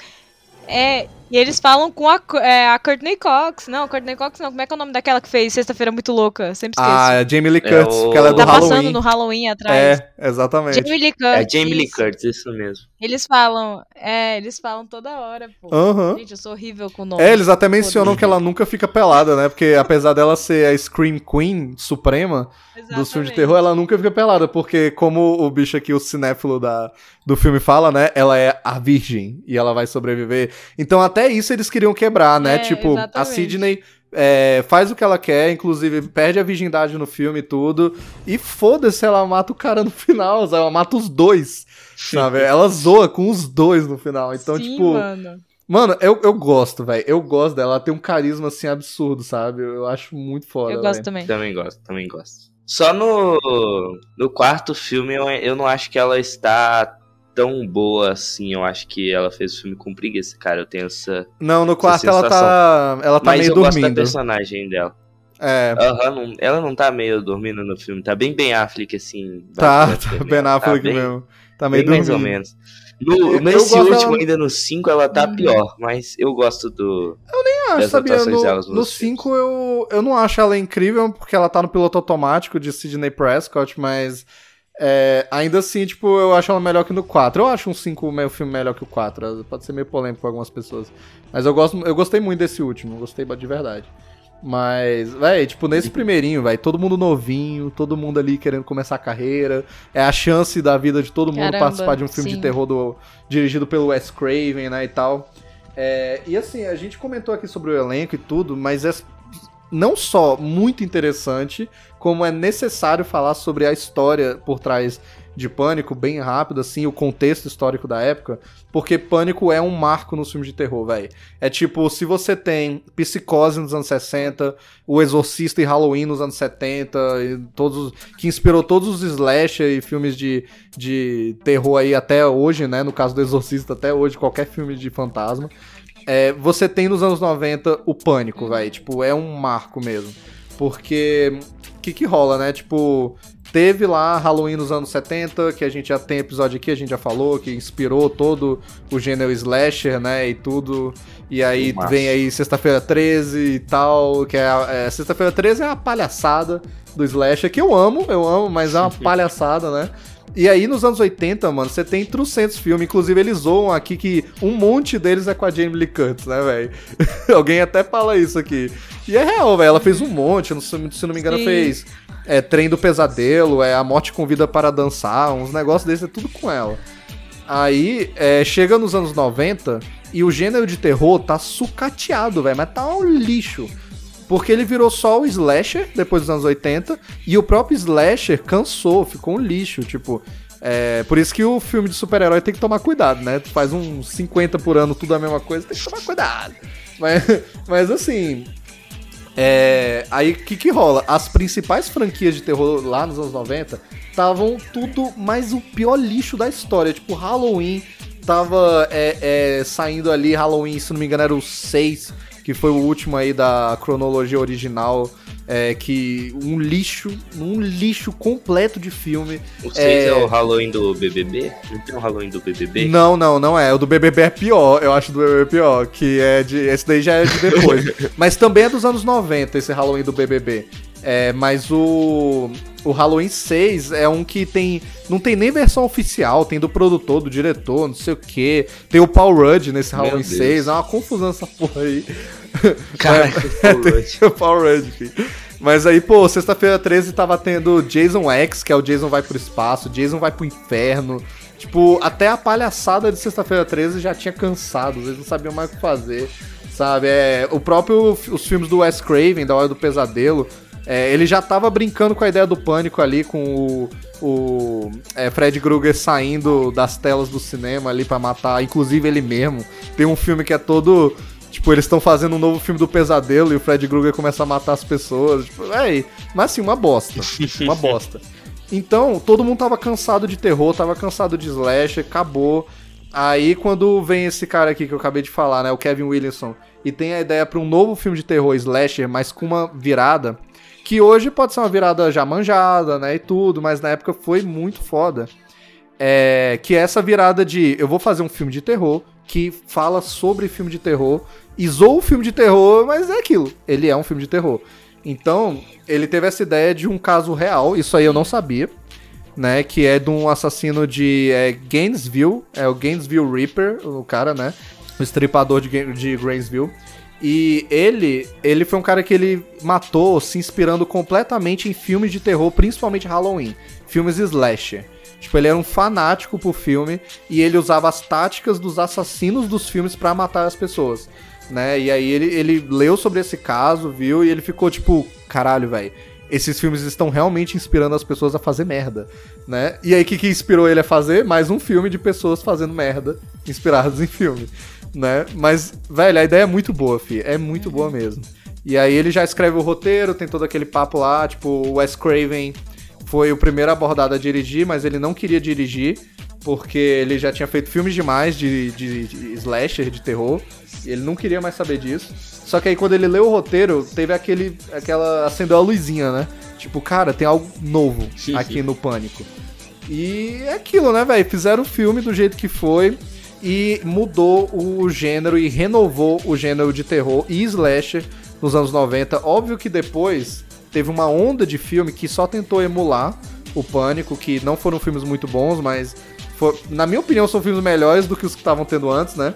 É, e eles falam com a, é, a Courtney Cox. Não, Courtney Cox não. Como é que é o nome daquela que fez Sexta-feira Muito Louca? Sempre esqueço. Ah, é Jamie Lee É Curtis, o- porque ela é do tá passando Halloween. no Halloween atrás. É, exatamente. Jamie Lee Curtis. É Jamie Lee isso. Curtis, isso mesmo. Eles falam, é, eles falam toda hora, pô. Aham. Gente, eu sou horrível com o nome. É, eles até mencionam que ela nunca fica pelada, né? Porque apesar dela ser a Scream Queen suprema dos filmes de Exatamente. terror, ela nunca fica pelada. Porque, como o bicho aqui, o cinéfilo da, do filme fala, né? Ela é a virgem e ela vai sobreviver. Então, até isso eles queriam quebrar, né? É, tipo, a exatamente. Sidney. é, faz o que ela quer, inclusive perde a virgindade no filme e tudo. E foda-se, ela mata o cara no final, sabe? ela mata os dois, sabe? Ela zoa com os dois no final. Então, Sim, tipo, mano. Mano, eu, eu gosto, velho. Eu gosto dela. Ela tem um carisma, assim, absurdo, sabe? Eu, eu acho muito foda, Eu gosto véi. também. Também gosto, também gosto. Só no, no quarto filme eu, eu não acho que ela está tão boa assim. Eu acho que ela fez o filme com preguiça, cara. Eu tenho essa. Não, no quarto ela tá... Ela tá Mas meio eu gosto da dormindo. personagem dela. É, não- ela não tá meio dormindo no filme. Tá bem Ben Affleck, assim. tá, tá Ben Affleck bem- mesmo. Tá meio bem mais dormindo. ou menos. No, Eu- nesse eu último, dela- ainda no 5, ela tá Uhum. pior. Mas eu gosto do. Ah, das sabia, atuações no, no nos 5 eu, eu não acho ela incrível, porque ela tá no piloto automático de Sidney Prescott, mas é, ainda assim, tipo, eu acho ela melhor que no 4. Eu acho um 5 meio filme melhor que o 4. Pode ser meio polêmico pra algumas pessoas. Mas eu, gosto, eu gostei muito desse último, gostei de verdade. Mas, véi, tipo, nesse primeirinho, vai todo mundo novinho, todo mundo ali querendo começar a carreira. É a chance da vida de todo mundo Caramba, participar de um filme sim. de terror do- dirigido pelo Wes Craven, né, e tal. É, e assim, a gente comentou aqui sobre o elenco e tudo, mas não só muito interessante, como é necessário falar sobre a história por trás de Pânico, bem rápido, assim, o contexto histórico da época, porque Pânico é um marco nos filmes de terror, velho. É tipo, se você tem Psicose nos anos 60, O Exorcista e Halloween nos anos 70, e todos, os- que inspirou todos os slasher e filmes de, de terror aí até hoje, né? No caso do Exorcista, até hoje, qualquer filme de fantasma. É, você tem nos anos 90 o Pânico, velho. Tipo, é um marco mesmo. Porque, o que que rola, né? Tipo, teve lá Halloween nos anos 70, que a gente já tem episódio aqui, a gente já falou, que inspirou todo o gênero slasher, né? E tudo. E aí Massa. vem aí Sexta-feira 13 e tal, que é, é Sexta-feira 13 é a palhaçada do slasher, que eu amo, eu amo, mas é uma palhaçada, né? E aí, nos anos 80, mano, você tem trocentos filmes. Inclusive, eles zoam aqui que um monte deles é com a Jamie Lee Curtis, né, velho? Alguém até fala isso aqui. E é real, velho. Ela fez um monte, se não me engano, Sim. fez é, Trem do Pesadelo, é A Morte Convida para Dançar, uns negócios desses, é tudo com ela. Aí, é, chega nos anos 90 e o gênero de terror tá sucateado, velho, mas tá um lixo. Porque ele virou só o slasher depois dos anos 80 e o próprio slasher cansou, ficou um lixo, tipo. É, por isso que o filme de super-herói tem que tomar cuidado, né? Tu faz uns 50 por ano, tudo a mesma coisa, tem que tomar cuidado. Mas, mas assim. É, aí o que, que rola? As principais franquias de terror lá nos anos 90 estavam tudo mais o pior lixo da história. Tipo, Halloween tava é, é, saindo ali, Halloween, se não me engano, era o 6, que foi o último aí da cronologia original. É, que um lixo, um lixo completo de filme. O 6 é... É. o Halloween do BBB? Não tem o Halloween do BBB? Não, não, não é. O do BBB é pior. Eu acho do BBB pior. Que é de. Esse daí já é de depois. mas também é dos anos 90, esse Halloween do BBB. É, mas o. O Halloween 6 é um que tem. Não tem nem versão oficial, tem do produtor, do diretor, não sei o que. Tem o Paul Rudd nesse Meu Halloween Deus. 6. É uma confusão essa porra aí. Caraca, Paul Rudd. tem o Paul Rudd, filho. Mas aí, pô, sexta-feira 13 tava tendo Jason X, que é o Jason vai pro espaço, Jason vai pro inferno. Tipo, até a palhaçada de sexta-feira 13 já tinha cansado, eles não sabiam mais o que fazer, sabe? É, o próprio, os filmes do Wes Craven, da Hora do Pesadelo, é, ele já tava brincando com a ideia do pânico ali, com o, o é, Fred Krueger saindo das telas do cinema ali pra matar, inclusive ele mesmo. Tem um filme que é todo Tipo, eles estão fazendo um novo filme do pesadelo e o Fred Krueger começa a matar as pessoas. Tipo, véi, mas assim, uma bosta. Uma bosta. Então, todo mundo tava cansado de terror, tava cansado de slash, acabou. Aí, quando vem esse cara aqui que eu acabei de falar, né, o Kevin Williamson, e tem a ideia pra um novo filme de terror slasher, mas com uma virada, que hoje pode ser uma virada já manjada, né, e tudo, mas na época foi muito foda. É, que é essa virada de eu vou fazer um filme de terror que fala sobre filme de terror, zoa o filme de terror, mas é aquilo, ele é um filme de terror. Então, ele teve essa ideia de um caso real, isso aí eu não sabia, né, que é de um assassino de é, Gainesville, é o Gainesville Reaper, o cara, né, o estripador de, de Gainesville. E ele, ele foi um cara que ele matou se inspirando completamente em filmes de terror, principalmente Halloween, filmes slasher. Tipo, ele era um fanático por filme e ele usava as táticas dos assassinos dos filmes pra matar as pessoas, né? E aí ele, ele leu sobre esse caso, viu, e ele ficou tipo, caralho, velho. Esses filmes estão realmente inspirando as pessoas a fazer merda, né? E aí o que, que inspirou ele a fazer? Mais um filme de pessoas fazendo merda, inspirados em filme, né? Mas, velho, a ideia é muito boa, fi. É muito boa mesmo. E aí ele já escreve o roteiro, tem todo aquele papo lá, tipo, o Wes Craven foi o primeiro abordado a dirigir, mas ele não queria dirigir, porque ele já tinha feito filmes demais de, de, de slasher, de terror, e ele não queria mais saber disso. Só que aí quando ele leu o roteiro, teve aquele. aquela. acendeu a luzinha, né? Tipo, cara, tem algo novo aqui no Pânico. E é aquilo, né, velho? Fizeram o filme do jeito que foi e mudou o gênero e renovou o gênero de terror e slasher nos anos 90. Óbvio que depois teve uma onda de filme que só tentou emular o Pânico, que não foram filmes muito bons, mas for- na minha opinião são filmes melhores do que os que estavam tendo antes, né?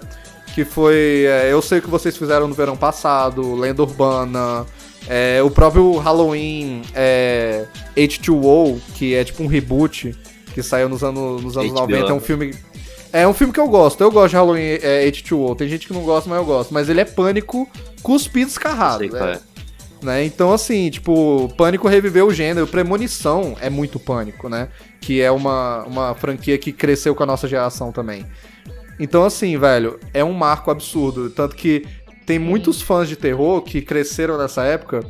Que foi é, Eu Sei O Que Vocês Fizeram no Verão Passado, Lenda Urbana, É, o próprio Halloween é, H2O, que é tipo um reboot que saiu nos anos, nos anos HBO. 90, é um filme. É um filme que eu gosto. Eu gosto de Halloween é, H2O. Tem gente que não gosta, mas eu gosto. Mas ele é pânico cuspido escarrado. Sei né? é. né? Então, assim, tipo, Pânico reviveu o gênero. Premonição é muito Pânico, né? Que é uma, uma franquia que cresceu com a nossa geração também. Então, assim, velho, é um marco absurdo. Tanto que tem muitos fãs de terror que cresceram nessa época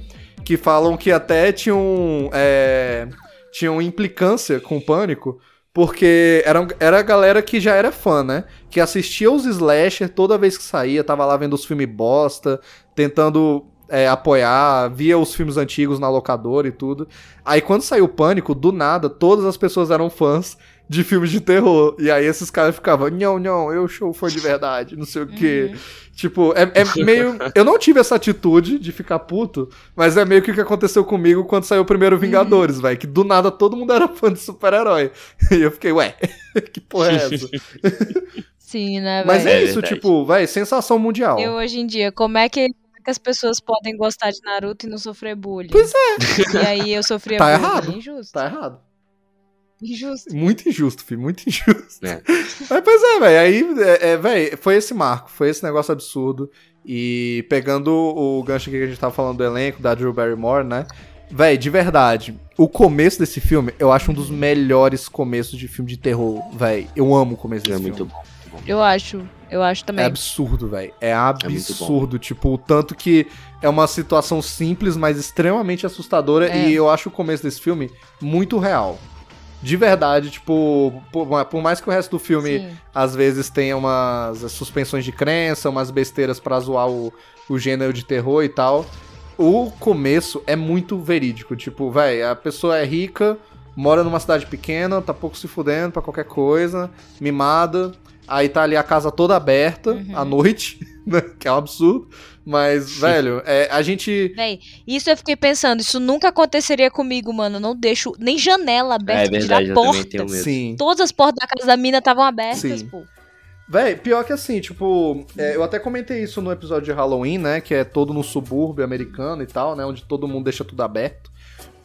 que falam que até tinham, é, tinham implicância com o Pânico. Porque era, era a galera que já era fã, né? Que assistia os slasher toda vez que saía, tava lá vendo os filmes bosta, tentando é, apoiar, via os filmes antigos na locadora e tudo. Aí quando saiu o Pânico, do nada, todas as pessoas eram fãs de filmes de terror. E aí esses caras ficavam, não, não, eu sou fã de verdade, não sei o quê. Tipo, é, é meio. Eu não tive essa atitude de ficar puto, mas é meio que o que aconteceu comigo quando saiu o primeiro Vingadores, velho. Que do nada todo mundo era fã de super-herói. E eu fiquei, ué, que porra é essa? Sim, né, mas velho? é, É isso, verdade. tipo, velho, sensação mundial. Eu hoje em dia, como é que, é que as pessoas podem gostar de Naruto e não sofrer bullying? Pois é. E aí eu sofria Tá bullying. errado. Injusto. Tá errado. Injusto. Muito injusto, filho, muito injusto. É. Mas, pois é, velho. Aí, é, é, velho, foi esse marco, foi esse negócio absurdo. E pegando o gancho aqui que a gente tava falando do elenco, da Drew Barrymore, né? Véi, de verdade, o começo desse filme eu acho um dos melhores começos de filme de terror, véi. Eu amo o começo desse É filme. muito bom. Eu acho. Eu acho É também. absurdo, velho. É bom. absurdo. tipo, o tanto que é uma situação simples, mas extremamente assustadora. É. E eu acho o começo desse filme muito real. De verdade, tipo, por, por mais que o resto do filme Sim. às vezes tenha umas suspensões de crença, umas besteiras pra zoar o, o gênero de terror e tal. O começo é muito verídico. Tipo, véi, a pessoa é rica, mora numa cidade pequena, tá pouco se fudendo pra qualquer coisa, mimada. Aí tá ali a casa toda aberta Uhum. à noite, né? Que é um absurdo. Mas, velho, é, a gente. Véi, isso eu fiquei pensando, isso nunca aconteceria comigo, mano. Eu não deixo nem janela É aberta, verdade, tirar porta. Sim. Todas as portas da casa da mina estavam abertas, Sim. pô. Véi, pior que assim, tipo, é, eu até comentei isso no episódio de Halloween, né? Que é todo no subúrbio americano e tal, né? Onde todo mundo deixa tudo aberto.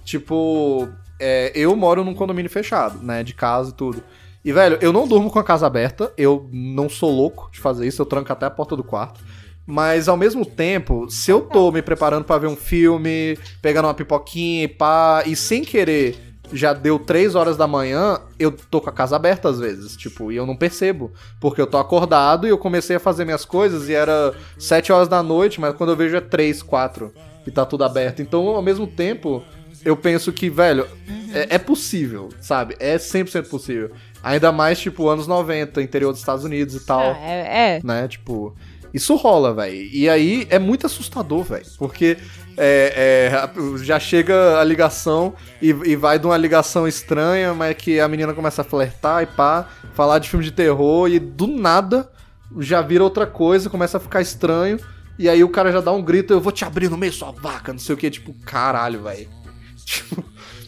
Tipo, é, eu moro num condomínio fechado, né? De casa e tudo. E, velho, eu não durmo com a casa aberta, eu não sou louco de fazer isso, eu tranco até a porta do quarto. Mas ao mesmo tempo, se eu tô me preparando pra ver um filme, pegando uma pipoquinha e pá, e sem querer já deu 3 horas da manhã, eu tô com a casa aberta às vezes, tipo, e eu não percebo. Porque eu tô acordado e eu comecei a fazer minhas coisas e era 7 horas da noite, mas quando eu vejo é 3, 4 e tá tudo aberto. Então, ao mesmo tempo, eu penso que, velho, é, é possível, sabe? É 100% possível. Ainda mais, tipo, anos 90, interior dos Estados Unidos e tal Ah, é, é. né? Tipo, isso rola, velho. E aí é muito assustador, velho. Porque é, é, já chega a ligação e, e vai de uma ligação estranha, mas que a menina começa a flertar e pá, falar de filme de terror e do nada já vira outra coisa, começa a ficar estranho. E aí o cara já dá um grito, eu vou te abrir no meio, sua vaca, não sei o que, tipo, caralho, velho. Tipo,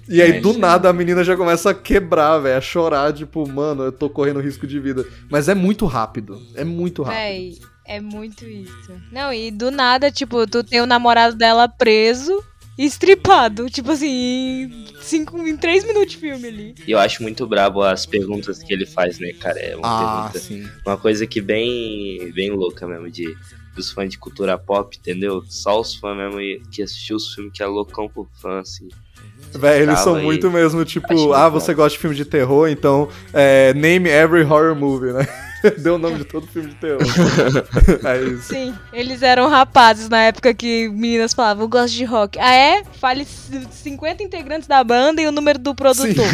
e aí, do nada, a menina já começa a quebrar, velho, a chorar, tipo, mano, eu tô correndo risco de vida. Mas é muito rápido, é muito rápido. Véi, é muito isso. Não, e do nada, tipo, tu tem o namorado dela preso e estripado. Tipo assim, em, cinco, em três minutos de filme ali. E eu acho muito brabo as perguntas que ele faz, né, cara? É uma Ah, pergunta. sim. Uma coisa que bem, bem louca mesmo, de, dos fãs de cultura pop, entendeu? Só os fãs mesmo que assistiu os filmes que é loucão por fã, assim. Véi, eles são aí. muito mesmo, tipo, muito ah, você gosta de filme de terror, então é, name every horror movie, né? Deu o nome de todo filme de terror. é isso. Sim, eles eram rapazes na época que meninas falavam, eu gosto de rock. Ah, é? Fale c- 50 integrantes da banda e o número do produtor.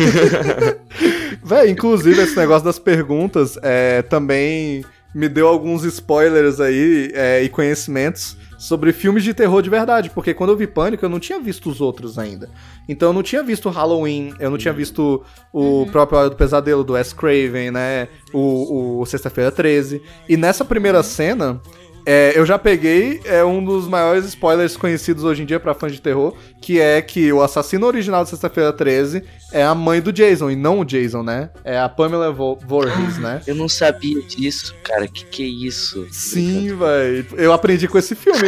Véi, inclusive, esse negócio das perguntas é, também me deu alguns spoilers aí é, e conhecimentos sobre filmes de terror de verdade, porque quando eu vi Pânico eu não tinha visto os outros ainda. Então eu não tinha visto Halloween, eu não tinha visto o próprio Hora do Pesadelo do Wes Craven, né? O, o Sexta-feira 13. E nessa primeira cena, é, eu já peguei é um dos maiores spoilers conhecidos hoje em dia pra fãs de terror, que é que o assassino original de Sexta-feira 13 é a mãe do Jason, e não o Jason, né? É a Pamela Vo- Voorhees, né? Eu não sabia disso, cara. Que que é isso? Sim, velho. Eu aprendi com esse filme.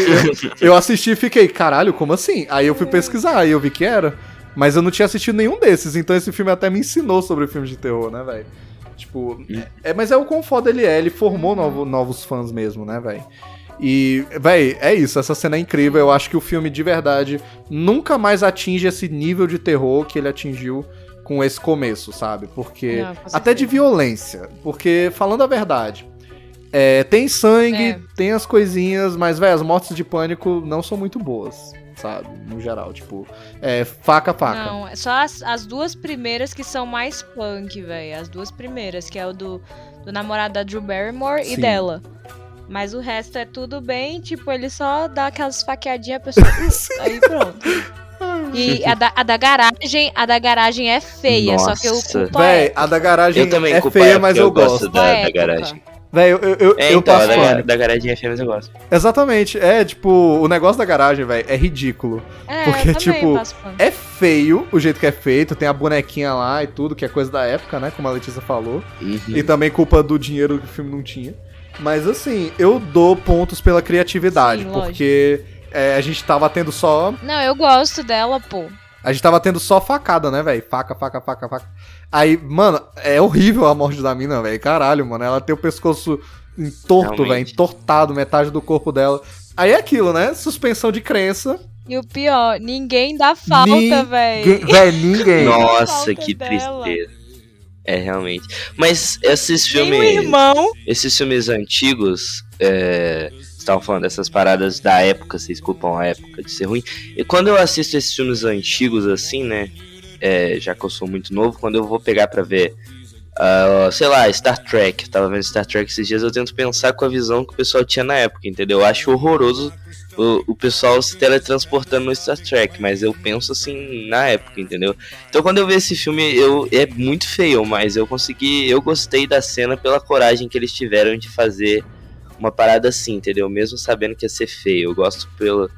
Eu, eu assisti e fiquei, caralho, como assim? Aí eu fui pesquisar e eu vi que era. Mas eu não tinha assistido nenhum desses, então esse filme até me ensinou sobre filmes de terror, né, velho? Tipo, é, mas é o quão foda ele é, ele formou novo- novos fãs mesmo, né, velho? E, véi, é isso, essa cena é incrível. Eu acho que o filme, de verdade, nunca mais atinge esse nível de terror que ele atingiu com esse começo, sabe? Porque. Não, até de violência. Porque, falando a verdade, é, tem sangue, É. tem as coisinhas, mas, véi, as mortes de pânico não são muito boas, sabe? No geral, tipo, é faca, faca. Não, é só as, as duas primeiras que são mais punk, velho. As duas primeiras, que é o do, do namorado da Drew Barrymore Sim. e dela. Mas o resto é tudo bem, tipo, ele só dá aquelas faqueadinhas, a pessoa. aí pronto. E a da, a da garagem, a da garagem é feia, só que eu Nossa. culpo a Véi, época. a da garagem Eu também é feia, mas eu eu, gosto da- A época. garagem. Véi, eu, eu, eu, É, eu então, passo da, pânico. da garagem é feia, mas eu gosto. Exatamente, é tipo, o negócio da garagem, velho, é ridículo. É, porque, tipo. É feio o jeito que é feito, tem a bonequinha lá e tudo, que é coisa da época, né? Como a Letícia falou. Uhum. E também culpa do dinheiro que o filme não tinha. Mas assim, eu dou pontos pela criatividade, Sim, porque é, a gente tava tendo só. Não, eu gosto dela, pô. A gente tava tendo só facada, né, velho? Faca, faca, faca, faca. Aí, mano, é horrível a morte da mina, velho. Caralho, mano. Ela tem o pescoço entorto, velho. Entortado, metade do corpo dela. Aí é aquilo, né? Suspensão de crença. E o pior, ninguém dá falta, Ninguém- velho. Véi, ninguém. Nossa, falta que dela. tristeza. É, realmente. Mas esses filmes. irmão. Esses filmes antigos. É, estavam falando dessas paradas da época, vocês culpam a época de ser ruim. E quando eu assisto esses filmes antigos assim, né? é, já que eu sou muito novo, quando eu vou pegar pra ver. ah, sei lá, Star Trek, eu tava vendo Star Trek esses dias, eu tento pensar com a visão que o pessoal tinha na época, entendeu? Eu acho horroroso o, o pessoal se teletransportando no Star Trek, mas eu penso assim na época, entendeu? Então quando eu vi esse filme, eu é muito feio, mas eu consegui, eu gostei da cena pela coragem que eles tiveram de fazer uma parada assim, entendeu? Mesmo sabendo que ia ser feio, eu gosto pelo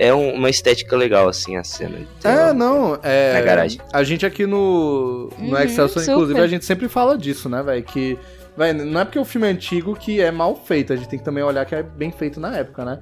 é um- uma estética legal assim a cena. É, não, é. Na garagem. A gente aqui no, no Uhum, Excelsior, inclusive, a gente sempre fala disso, né, velho? Que, velho, não é porque o filme é antigo que é mal feito, a gente tem que também olhar que é bem feito na época, né?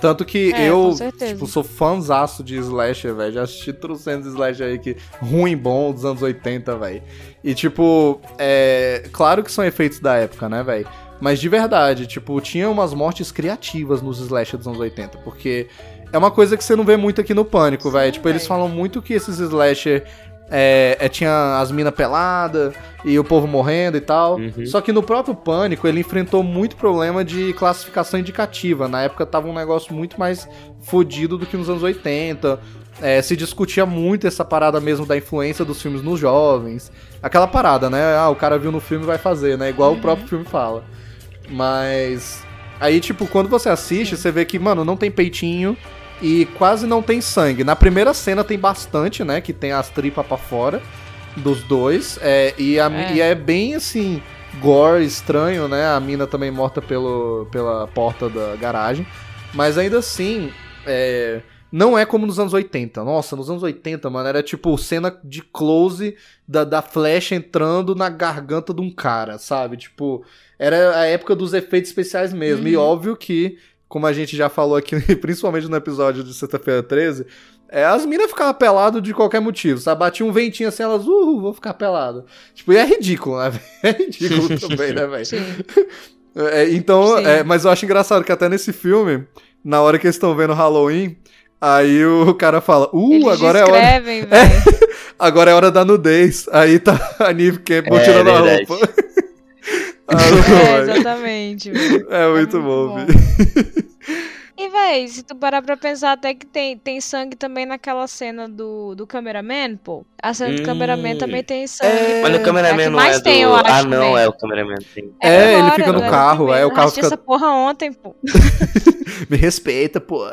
Tanto que É, eu, tipo, sou fãzaço de slasher, velho. Já assisti trocentos slasher aí que ruim bom dos anos 80, velho. E, tipo, é. Claro que são efeitos da época, né, velho? Mas de verdade, tipo, tinha umas mortes criativas nos slasher dos anos 80, porque é uma coisa que você não vê muito aqui no Pânico, velho. Tipo, eles véi. falam muito que esses slasher é, é, tinha as minas peladas e o povo morrendo e tal. Uhum. Só que no próprio Pânico ele enfrentou muito problema de classificação indicativa. Na época tava um negócio muito mais fodido do que nos anos 80. É, se discutia muito essa parada mesmo da influência dos filmes nos jovens. Aquela parada, né? Ah, o cara viu no filme e vai fazer, né? Igual o próprio filme fala. Mas. Aí, tipo, quando você assiste, você vê que, mano, não tem peitinho e quase não tem sangue. Na primeira cena tem bastante, né? Que tem as tripas pra fora dos dois. É, e, a, É. e é bem assim, gore, estranho, né? A mina também morta pelo, pela porta da garagem. Mas ainda assim, é, não é como nos anos 80. Nossa, nos anos 80, mano, era tipo cena de close da, da flecha entrando na garganta de um cara, sabe? Tipo, era a época dos efeitos especiais mesmo. E Uhum. óbvio que, como a gente já falou aqui, principalmente no episódio de sexta-feira 13, é, as minas ficavam pelado de qualquer motivo, sabe? Batia um ventinho assim, elas, uh, vou ficar pelado. Tipo, e é ridículo, né? É ridículo também, né, velho? É, então, é, mas eu acho engraçado que até nesse filme, na hora que eles estão vendo Halloween, aí o cara fala, uh, Eles agora é hora. velho. Agora é hora da nudez. Aí tá a Neve Campbell É, tirando a roupa. Ah, É, exatamente, é muito muito bom, bom. E, véi, se tu parar pra pensar, até que tem, tem sangue também naquela cena do, do cameraman, pô. A cena do Hum. cameraman também tem sangue. É, Mas o É cameraman que não é do... tem, eu acho, ah, não, né? é o cameraman, sim. É, ele agora, fica no carro, é, o Eu carro assisti fica- essa porra ontem, pô. Me respeita, pô.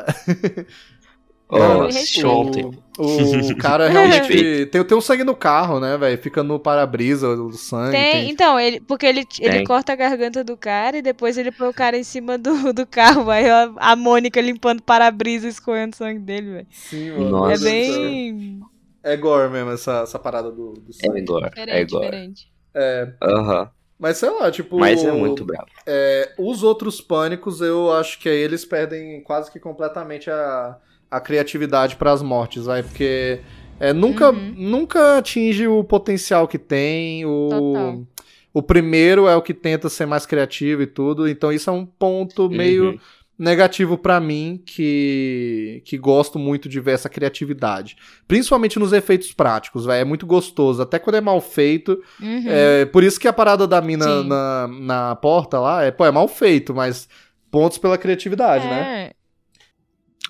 Oh, ontem. O cara realmente. tem, tem um sangue no carro, né, velho? Fica no para-brisa o sangue. Tem, tem- então, ele, porque ele, ele corta a garganta do cara e depois ele põe o cara em cima do, do carro, aí a, a Mônica limpando o para-brisa escorrendo sangue dele, velho. Sim, mano. Nossa. É bem É gore mesmo essa, essa parada do, do É sangue. é diferente, agora. diferente. É, Aham. mas sei lá, tipo. Mas é muito brabo. É, os outros pânicos, eu acho que aí eles perdem quase que completamente a, a criatividade para as mortes, vai, porque é, nunca, Uhum. nunca atinge o potencial que tem. O, Total. o primeiro é o que tenta ser mais criativo e tudo, então isso é um ponto meio Uhum. negativo pra mim, que, que gosto muito de ver essa criatividade. Principalmente nos efeitos práticos, vai, é muito gostoso, até quando é mal feito. Uhum. É, por isso que a parada da mina Sim. na, na porta lá é, pô, é mal feito, mas pontos pela criatividade, né?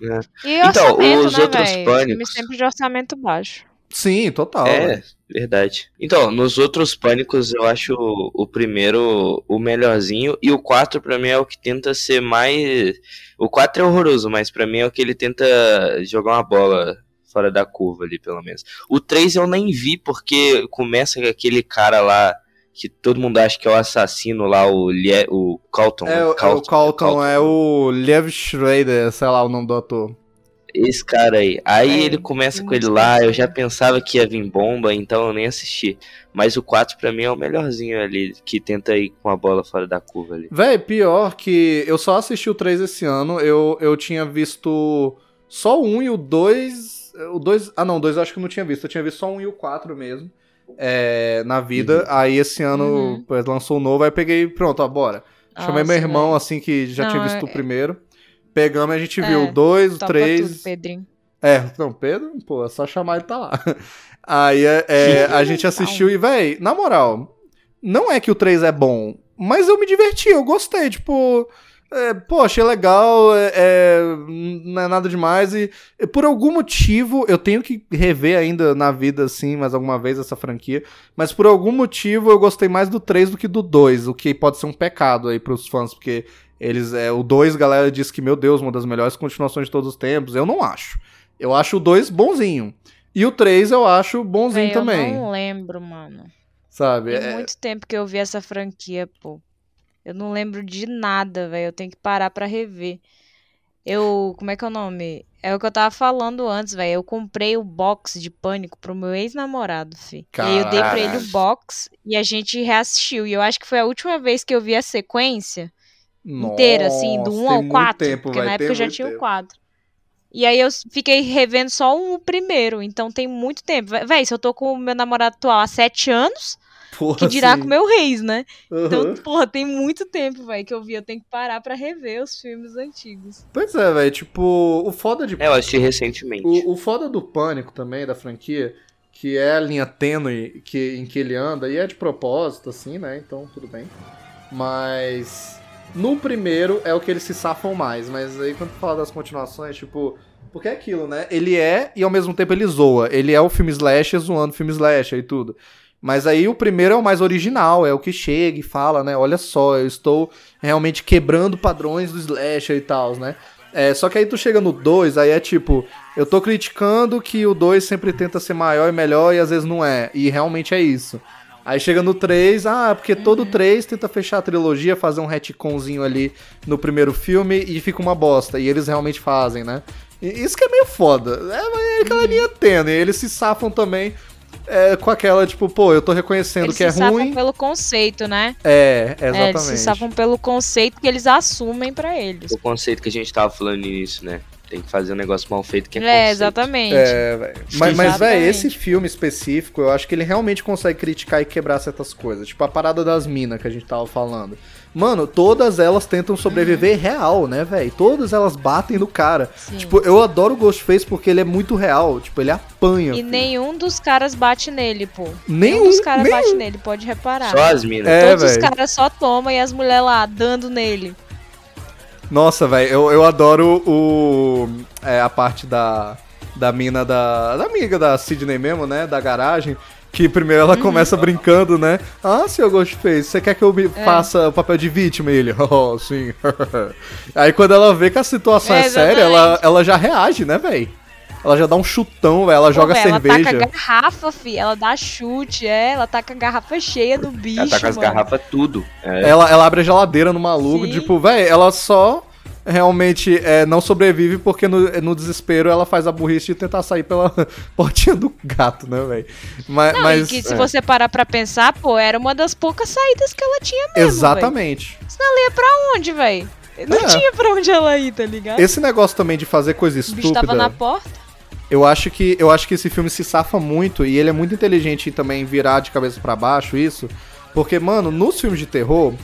É. E Então, orçamento, os né, outros véi? pânicos- Filme sempre de orçamento baixo. Sim, total. É, verdade. Então, nos outros pânicos eu acho o, o primeiro o melhorzinho e o 4 pra mim é o que tenta ser mais. O 4 é horroroso, mas pra mim é o que ele tenta jogar uma bola fora da curva ali, pelo menos. O 3 eu nem vi porque começa com aquele cara lá que todo mundo acha que é o assassino lá, o, Lie, o Calton. É, o- é o Calton, é o Liev Schrader, sei lá o nome do ator. Esse cara aí. Aí É, ele começa com ele lá, eu já pensava que ia vir bomba, então eu nem assisti. Mas o 4 pra mim é o melhorzinho ali, que tenta ir com a bola fora da curva ali. Véi, pior que eu só assisti o 3 esse ano, eu, eu tinha visto só o 1 e o 2. O 2. Ah, não, o 2 eu acho que eu não tinha visto, eu tinha visto só o 1 e o 4 mesmo. É, na vida. Aí esse ano Uhum. lançou o novo, aí peguei, pronto, ó, bora. Chamei meu irmão, assim, que já Não, tinha visto é- o primeiro. Pegamos e a gente É, viu o 2, o 3. tudo, Pedrinho. É, não, Pedro, pô, é só chamar ele tá lá. Aí é, é, a gente assistiu e, véi, na moral, não é que o 3 é bom, mas eu me diverti, eu gostei, tipo. É, pô, achei legal, é, é, não é nada demais. E por algum motivo, eu tenho que rever ainda na vida, assim, mais alguma vez essa franquia. Mas por algum motivo eu gostei mais do 3 do que do 2, o que pode ser um pecado aí pros fãs, porque eles. É, o 2, galera diz que, meu Deus, uma das melhores continuações de todos os tempos. Eu não acho. Eu acho o 2 bonzinho. E o 3 eu acho bonzinho Véi, também. Eu não lembro, mano. Sabe? Tem É- muito tempo que eu vi essa franquia, pô. Eu não lembro de nada, velho. Eu tenho que parar pra rever. Eu. Como é que é o nome? É o que eu tava falando antes, velho. Eu comprei o box de Pânico pro meu ex-namorado, fi. E aí eu dei pra ele o box e a gente reassistiu. E eu acho que foi a última vez que eu vi a sequência inteira, assim, do Nossa, 1 tem ao muito 4. tempo, porque na época já muito tinha o tempo. 4. E aí eu fiquei revendo só o primeiro, então tem muito tempo. Vé- Véi, se eu tô com o meu namorado atual há 7 anos, Porra, que dirá sim. com o meu reis, né? Então, Aham. porra, tem muito tempo, velho, que eu vi. Eu tenho que parar pra rever os filmes antigos. Pois é, velho. Tipo, o foda de. É, eu assisti recentemente. O, o foda do pânico também, da franquia, que é a linha tênue que, em que ele anda, e é de propósito, assim, né? Então tudo bem. Mas. No primeiro é o que eles se safam mais, mas aí quando tu fala das continuações, tipo. Porque é aquilo, né? Ele é e ao mesmo tempo ele zoa. Ele é o filme slasher zoando o filme slasher e tudo. Mas aí o primeiro é o mais original, é o que chega e fala, né? Olha só, eu estou realmente quebrando padrões do slasher e tal, né? É, só que aí tu chega no 2, aí é tipo, eu tô criticando que o 2 sempre tenta ser maior e melhor e às vezes não é. E realmente é isso. Aí chega no 3, ah, porque todo 3 tenta fechar a trilogia, fazer um retconzinho ali no primeiro filme e fica uma bosta. E eles realmente fazem, né? E isso que é meio foda. É, é aquela linha tênue. Eles se safam também é, com aquela, tipo, pô, eu tô reconhecendo Eles que é se safam ruim. pelo conceito, né? É, É, eles se exatamente. safam pelo conceito que eles assumem pra eles. O conceito que a gente tava falando início, né? Tem que fazer um negócio mal feito que é, É, conceito. exatamente. É. Mas, mas velho, Exatamente. esse filme específico, eu acho que ele realmente consegue criticar e quebrar certas coisas. Tipo a parada das minas que a gente tava falando. Mano, todas elas tentam sobreviver real, né, velho? Todas elas batem no cara. Sim. Tipo, eu adoro o Ghostface porque ele é muito real. Tipo, ele apanha. E filho. nenhum dos caras bate nele, pô. Nenhum, dos caras nenhum. bate nele, pode reparar. Só as minas. É, Todos os velho. caras só tomam e as mulheres lá dando nele. Nossa, velho, eu, eu adoro o. é, a parte da. Da mina da. Da amiga da Sidney mesmo, né? Da garagem. Que primeiro ela começa brincando, né? Ah, senhor Ghostface, você quer que eu me faça o papel de vítima? E ele, oh, sim. Aí quando ela vê que a situação é, É, séria, ela, ela já reage, né, velho? ela já dá um chutão, velho. Ela Pô, joga véi, Ela cerveja. taca a garrafa, fi. Ela dá chute, é. Ela taca a garrafa cheia do bicho. Ela tá com as mano. garrafas tudo. É. Ela, ela abre a geladeira no maluco, Sim. tipo, velho, ela só realmente é, não sobrevive porque no, no desespero ela faz a burrice de tentar sair pela portinha do gato, né, velho? Mas, Não, mas que se é, você parar pra pensar, pô, era uma das poucas saídas que ela tinha mesmo. exatamente. véi. Senão ela ia pra onde, velho? Não É. tinha pra onde ela ir, tá ligado? Esse negócio também de fazer coisa O bicho estúpida. tava na porta. Eu acho que eu acho que esse filme se safa muito e ele é muito inteligente em também virar de cabeça pra baixo isso, porque mano, nos filmes de terror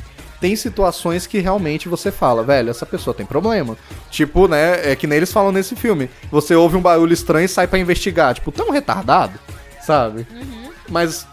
tem situações que realmente você fala, velho, essa pessoa tem problema. Tipo, né, é que nem eles falam nesse filme. Você ouve um barulho estranho e sai pra investigar, tipo, tão retardado, sabe? Uhum. Mas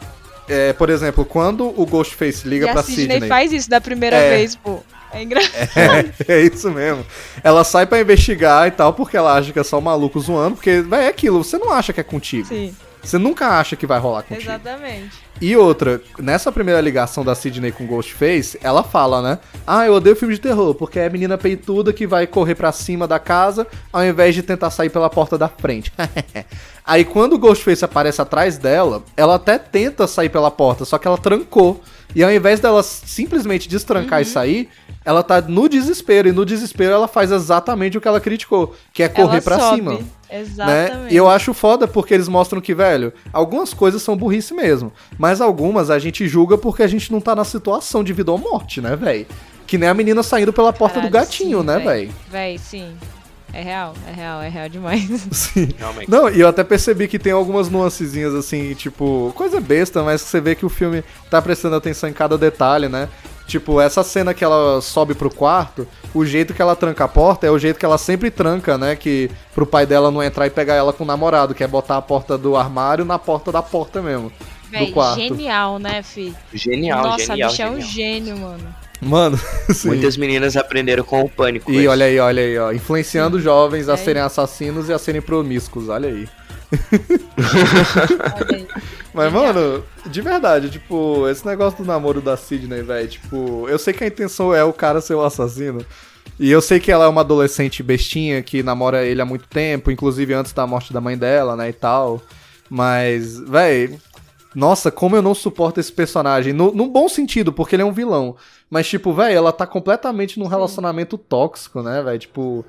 é, por exemplo, quando o Ghostface liga e pra a Sidney, Sidney, faz isso da primeira É. vez, pô. É engraçado. É, é isso mesmo. Ela sai pra investigar e tal, porque ela acha que é só um maluco zoando, porque, véi, é aquilo, você não acha que é contigo. Sim, Você nunca acha que vai rolar contigo. exatamente. E outra, nessa primeira ligação da Sidney com Ghostface, ela fala, né? Ah, eu odeio filme de terror, porque é a menina peituda que vai correr pra cima da casa ao invés de tentar sair pela porta da frente. Aí quando o Ghostface aparece atrás dela, ela até tenta sair pela porta, só que ela trancou. E ao invés dela simplesmente destrancar e sair, ela tá no desespero. E no desespero ela faz exatamente o que ela criticou, que é correr sobe. cima Exatamente. né? E eu acho foda porque eles mostram que, velho, algumas coisas são burrice mesmo, mas algumas a gente julga porque a gente não tá na situação de vida ou morte, né, velho? Que nem a menina saindo pela porta do Caralho, gatinho, sim, né, velho? Véi, sim. É real, é real, é real demais. Sim. Realmente. Não, e eu até percebi que tem algumas nuancezinhas assim, tipo, coisa besta, mas você vê que o filme tá prestando atenção em cada detalhe, né? Tipo, essa cena que ela sobe pro quarto, o jeito que ela tranca a porta é o jeito que ela sempre tranca, né? Que pro pai dela não entrar e pegar ela com o namorado, que é botar a porta do armário na porta da porta mesmo. Véi, quarto. genial, né, fi? Genial, Nossa, genial, a bicha é um gênio, mano. Mano, sim. Muitas meninas aprenderam com o pânico. E olha aí, olha aí, ó. Influenciando jovens a É serem assassinos e a serem promíscuos, olha aí. Olha aí. Mas, mano, de verdade, tipo, esse negócio do namoro da Sidney, velho, tipo, eu sei que a intenção é o cara ser o assassino. E eu sei que ela é uma adolescente bestinha que namora ele há muito tempo, inclusive antes da morte da mãe dela, né, e tal. Mas, velho, nossa, como eu não suporto esse personagem. No, no bom sentido, porque ele é um vilão. Mas, tipo, velho, ela tá completamente num relacionamento tóxico, né, velho? Tipo,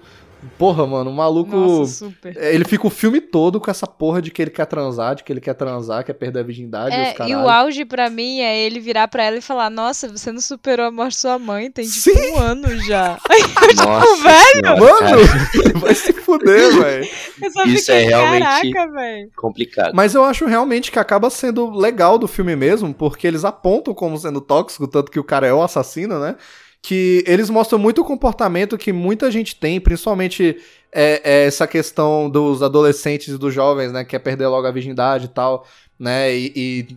porra, mano, o maluco. Nossa, super. Ele fica o filme todo com essa porra de que ele quer transar, de que ele quer transar, quer perder a virgindade e os É, e o auge pra mim é ele virar pra ela e falar: Nossa, você não superou a morte de sua mãe, tem tipo Sim. um ano já. Nossa velho! senhora, Mano, vai se fuder, velho. Eu Isso fiquei, é realmente- caraca, velho. complicado. Mas eu acho realmente que acaba sendo legal do filme mesmo, porque eles apontam como sendo tóxico, tanto que o cara é o assassino, né? Que eles mostram muito o comportamento que muita gente tem, principalmente é, é essa questão dos adolescentes e dos jovens, né? Que quer perder logo a virgindade e tal, né? E,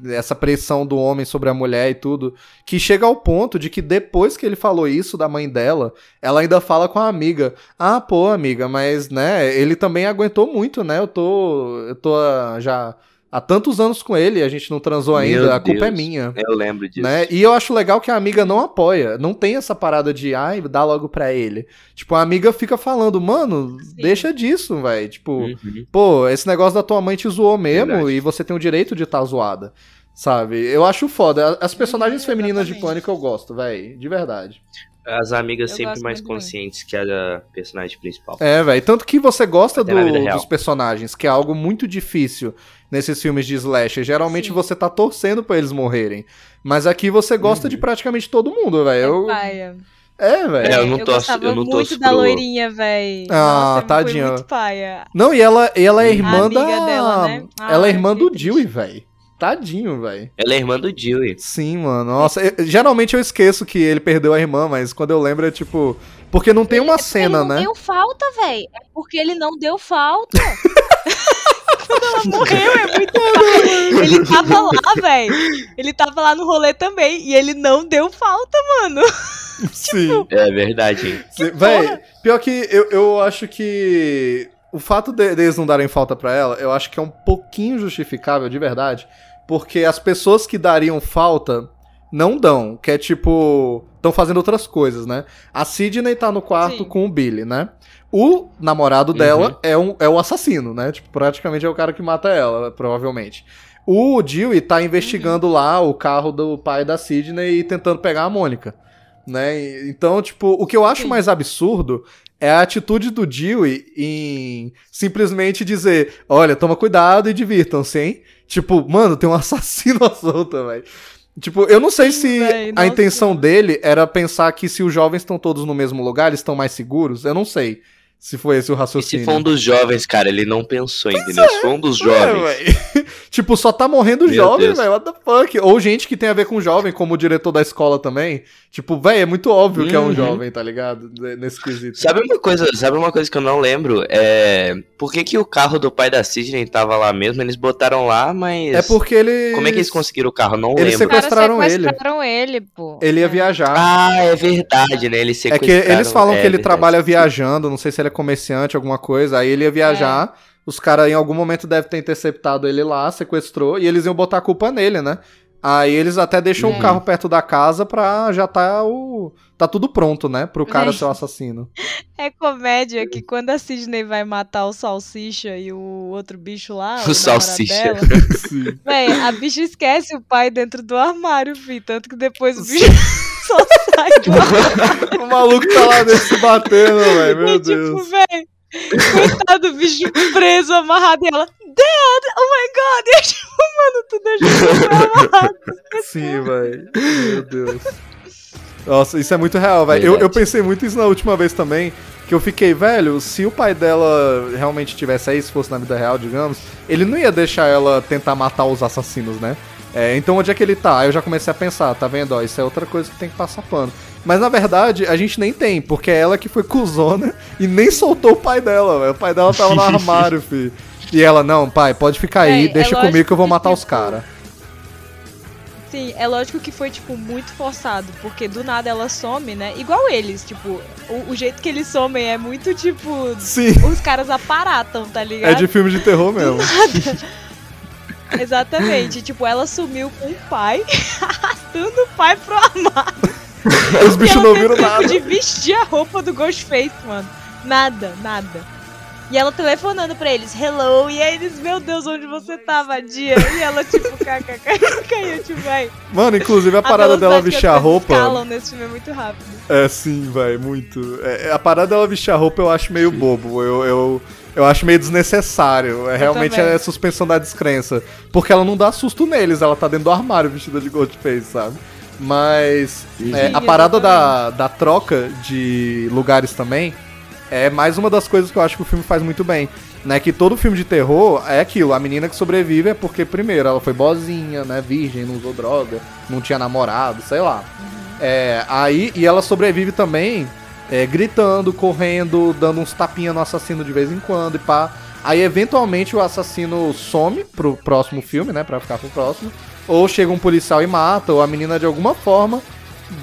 e essa pressão do homem sobre a mulher e tudo. Que chega ao ponto de que depois que ele falou isso da mãe dela, ela ainda fala com a amiga: Ah, pô, amiga, mas né, ele também aguentou muito, né? Eu tô. Eu tô ah, já há tantos anos com ele, a gente não transou ainda, Meu a culpa é Deus. minha. Eu lembro disso. Né? E eu acho legal que a amiga não apoia. Não tem essa parada de, ai, dá logo pra ele. Tipo, a amiga fica falando, mano, deixa disso, velho. Tipo, Uhum. pô, esse negócio da tua mãe te zoou mesmo Verdade. e você tem o direito de estar tá zoada. Sabe? Eu acho foda. As personagens Uhum, femininas de pânico eu gosto, velho. De verdade. As amigas Eu sempre mais muito conscientes que a personagem principal. É, velho. Tanto que você gosta do- dos personagens, que é algo muito difícil nesses filmes de slasher. Geralmente Sim. você tá torcendo pra eles morrerem. Mas aqui você gosta Uhum. de praticamente todo mundo, velho. É. É, velho. É, eu não eu torço- eu não muito torço da pro- loirinha, velho. Ah, Nossa, tadinha. Muito paia. Não, e ela, e ela é irmã amiga da. dela, né? Ela é Ai, irmã do Dewey, velho. Tadinho, velho. Ela é irmã do Dewey. Sim, mano. Nossa, eu- geralmente eu esqueço que ele perdeu a irmã, mas quando eu lembro é tipo. Porque não tem uma É cena, ele não né? deu falta, velho. É porque ele não deu falta. Quando ela morreu, é muito. Ele tava lá, velho. Ele tava lá no rolê também. E ele não deu falta, mano. Sim. É verdade, Véi, pior que eu, eu acho que o fato de, deles não darem falta pra ela, eu acho que é um pouquinho justificável, de verdade. Porque as pessoas que dariam falta não dão, que é tipo. estão fazendo outras coisas, né? A Sidney tá no quarto Sim. com o Billy, né? O namorado dela é, um, é o assassino, né? Tipo, praticamente é o cara que mata ela, provavelmente. O Dewey tá investigando lá o carro do pai da Sidney e tentando pegar a Mônica, né? Então, tipo, o que eu acho Sim. mais absurdo é a atitude do Dewey em simplesmente dizer, olha, toma cuidado e divirtam-se, hein? Tipo, mano, tem um assassino à solta, velho. Tipo, eu não sei se véi, a intenção dele era pensar que se os jovens estão todos no mesmo lugar, eles estão mais seguros. Eu não sei se foi esse o E raciocínio. se for um dos jovens, cara, ele não pensou, entendeu? Se for um dos É, jovens. véi. tipo, só tá morrendo Meu jovem, velho. What the fuck? Ou gente que tem a ver com jovem, como o diretor da escola também. Tipo, velho, é muito óbvio que é um Uhum. jovem, tá ligado? Ne- Nesse quesito. Sabe uma coisa, sabe uma coisa que eu não lembro? É. Por que, que o carro do pai da Sidney tava lá mesmo? Eles botaram lá, mas. É porque eles. Como é que eles conseguiram o carro? Não Eles lembro. Os caras Sequestraram ele. sequestraram ele, pô. Ele ia É. viajar. Ah, é verdade, né? Eles É que sequestraram. eles falam é que ele verdade. trabalha viajando, não sei se ele é comerciante, alguma coisa. Aí ele ia viajar, os caras em algum momento devem ter interceptado ele lá, sequestrou, e eles iam botar a culpa nele, né? Aí eles até deixam É. o carro perto da casa pra já tá o. Tá tudo pronto, né? Pro cara Véi. ser o assassino. É comédia que quando a Sidney vai matar o Salsicha e o outro bicho lá, o, O Salsicha. dela, Sim. Véi, a bicha esquece o pai dentro do armário, fi. Tanto que depois o bicho só sai do armário. o maluco tá lá dentro se batendo, velho. Meu E, tipo, Deus. véi, coitado do bicho preso, amarrado. E ela, Dad, oh my god. E eu, tipo, mano, tu deixou ele amarrado. Sim, velho. Meu Deus. Nossa, isso é muito real, velho. Eu, eu pensei muito isso na última vez também. Que eu fiquei, velho, se o pai dela realmente tivesse aí, se fosse na vida real, digamos, ele não ia deixar ela tentar matar os assassinos, né? É, então onde é que ele tá? Aí eu já comecei a pensar, tá vendo? Ó, isso é outra coisa que tem que passar pano. Mas na verdade, a gente nem tem, porque é ela que foi cuzona e nem soltou o pai dela, velho. O pai dela tava no armário, fi. E ela, não, pai, pode ficar aí, é deixa lógico comigo que eu vou que, matar os tipo, caras. Sim, é lógico que foi, tipo, muito forçado, porque do nada ela some, né? Igual eles, tipo, o, o jeito que eles somem é muito, tipo, Sim, os caras aparatam, tá ligado? é de filme de terror mesmo. Exatamente, tipo, ela sumiu com o pai, arrastando o pai pro armário. Os bichos E não viram nada. de vestir a roupa do Ghostface, mano. Nada, nada. E ela telefonando pra eles, hello, e aí eles, meu Deus, onde você tá, vadia? E ela, tipo, kkk, caiu, tipo, vai. Mano, inclusive a parada dela velocidade que vestir a roupa. escalam nesse filme é muito rápido. É sim, vai, muito. É, a parada dela vestir a roupa eu acho meio bobo. Eu, eu, eu acho meio desnecessário. É, realmente também. é suspensão da descrença. Porque ela não dá susto neles, ela tá dentro do armário vestida de Ghostface, sabe? Mas é, a parada da, da troca de lugares também é mais uma das coisas que eu acho que o filme faz muito bem. Né, que todo filme de terror é aquilo, a menina que sobrevive é porque, primeiro, ela foi boazinha, né, virgem, não usou droga, não tinha namorado, sei lá. É, aí, e ela sobrevive também é, gritando, correndo, dando uns tapinha no assassino de vez em quando e pá. Aí, eventualmente, o assassino some pro próximo filme, né, pra ficar pro próximo. Ou chega um policial e mata, ou a menina, de alguma forma,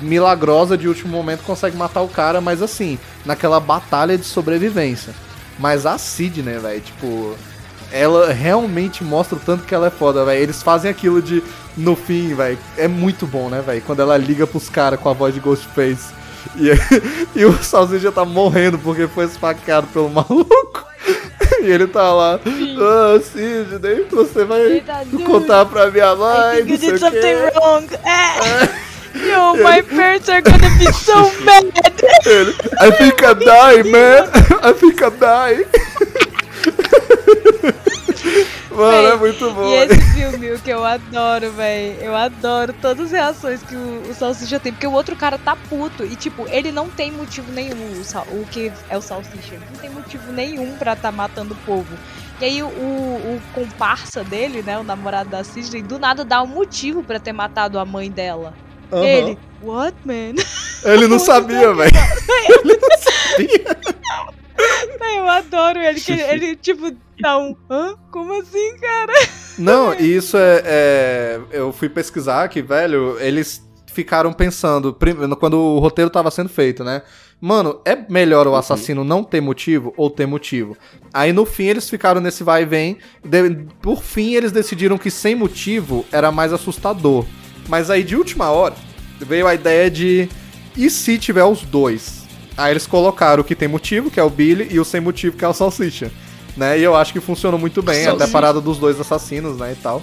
milagrosa de último momento, consegue matar o cara, mas assim, naquela batalha de sobrevivência. Mas a Sidney, velho, tipo, ela realmente mostra o tanto que ela é foda, velho. Eles fazem aquilo de, no fim, velho, é muito bom, né, velho? Quando ela liga pros caras com a voz de Ghostface. E, e o Salsicha tá morrendo porque foi esfaqueado pelo maluco. E ele tá lá, ah, Sidney, você vai contar pra minha mãe, I think you did o quê. something wrong. É. Yo, my parents are gonna be so mad. Ele, I think I die, man. I think I die. Mano, Véi, é muito bom. E esse filme, o que eu adoro, velho. Eu adoro todas as reações que o, o Salsicha tem. Porque o outro cara tá puto. E, tipo, ele não tem motivo nenhum. O, Sal- o que é o Salsicha. Ele não tem motivo nenhum pra tá matando o povo. E aí o, o comparsa dele, né? O namorado da Sidney, do nada dá um motivo pra ter matado a mãe dela. Aham. Ele, what, man? Ele não sabia, velho. Ele não sabia. Eu adoro ele, que ele, ele, tipo, dá um. Hã? Como assim, cara? Não, e isso é, é- Eu fui pesquisar que, velho, eles ficaram pensando, quando o roteiro tava sendo feito, né? Mano, é melhor o assassino não ter motivo ou ter motivo? Aí no fim eles ficaram nesse vai e vem. de- por fim eles decidiram que sem motivo era mais assustador. Mas aí de última hora veio a ideia de. E se tiver os dois? Aí eles colocaram o que tem motivo, que é o Billy, e o sem motivo, que é o Salsicha. Né? E eu acho que funcionou muito bem, até a Salsicha. parada dos dois assassinos, né, e tal.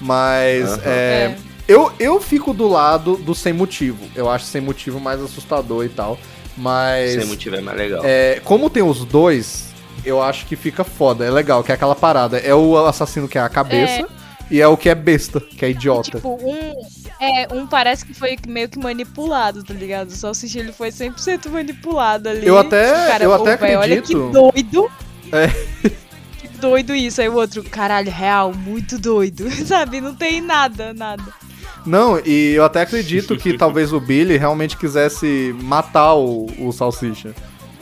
Mas, Aham. é, É. eu, eu fico do lado do sem motivo. Eu acho sem motivo mais assustador e tal. Mas, Sem motivo é mais legal. é, como tem os dois, eu acho que fica foda. É legal, que é aquela parada. É o assassino que é a cabeça, e é o que é besta, que é idiota. Tipo, um. É, um parece que foi meio que manipulado, tá ligado? O Salsicha ele foi 100% manipulado ali. Eu até- Cara, eu até véi, Olha que acredito. doido. É. Que doido isso. Aí o outro, caralho, real, muito doido. Sabe? Não tem nada, nada. Não, e eu até acredito que talvez o Billy realmente quisesse matar o, o Salsicha.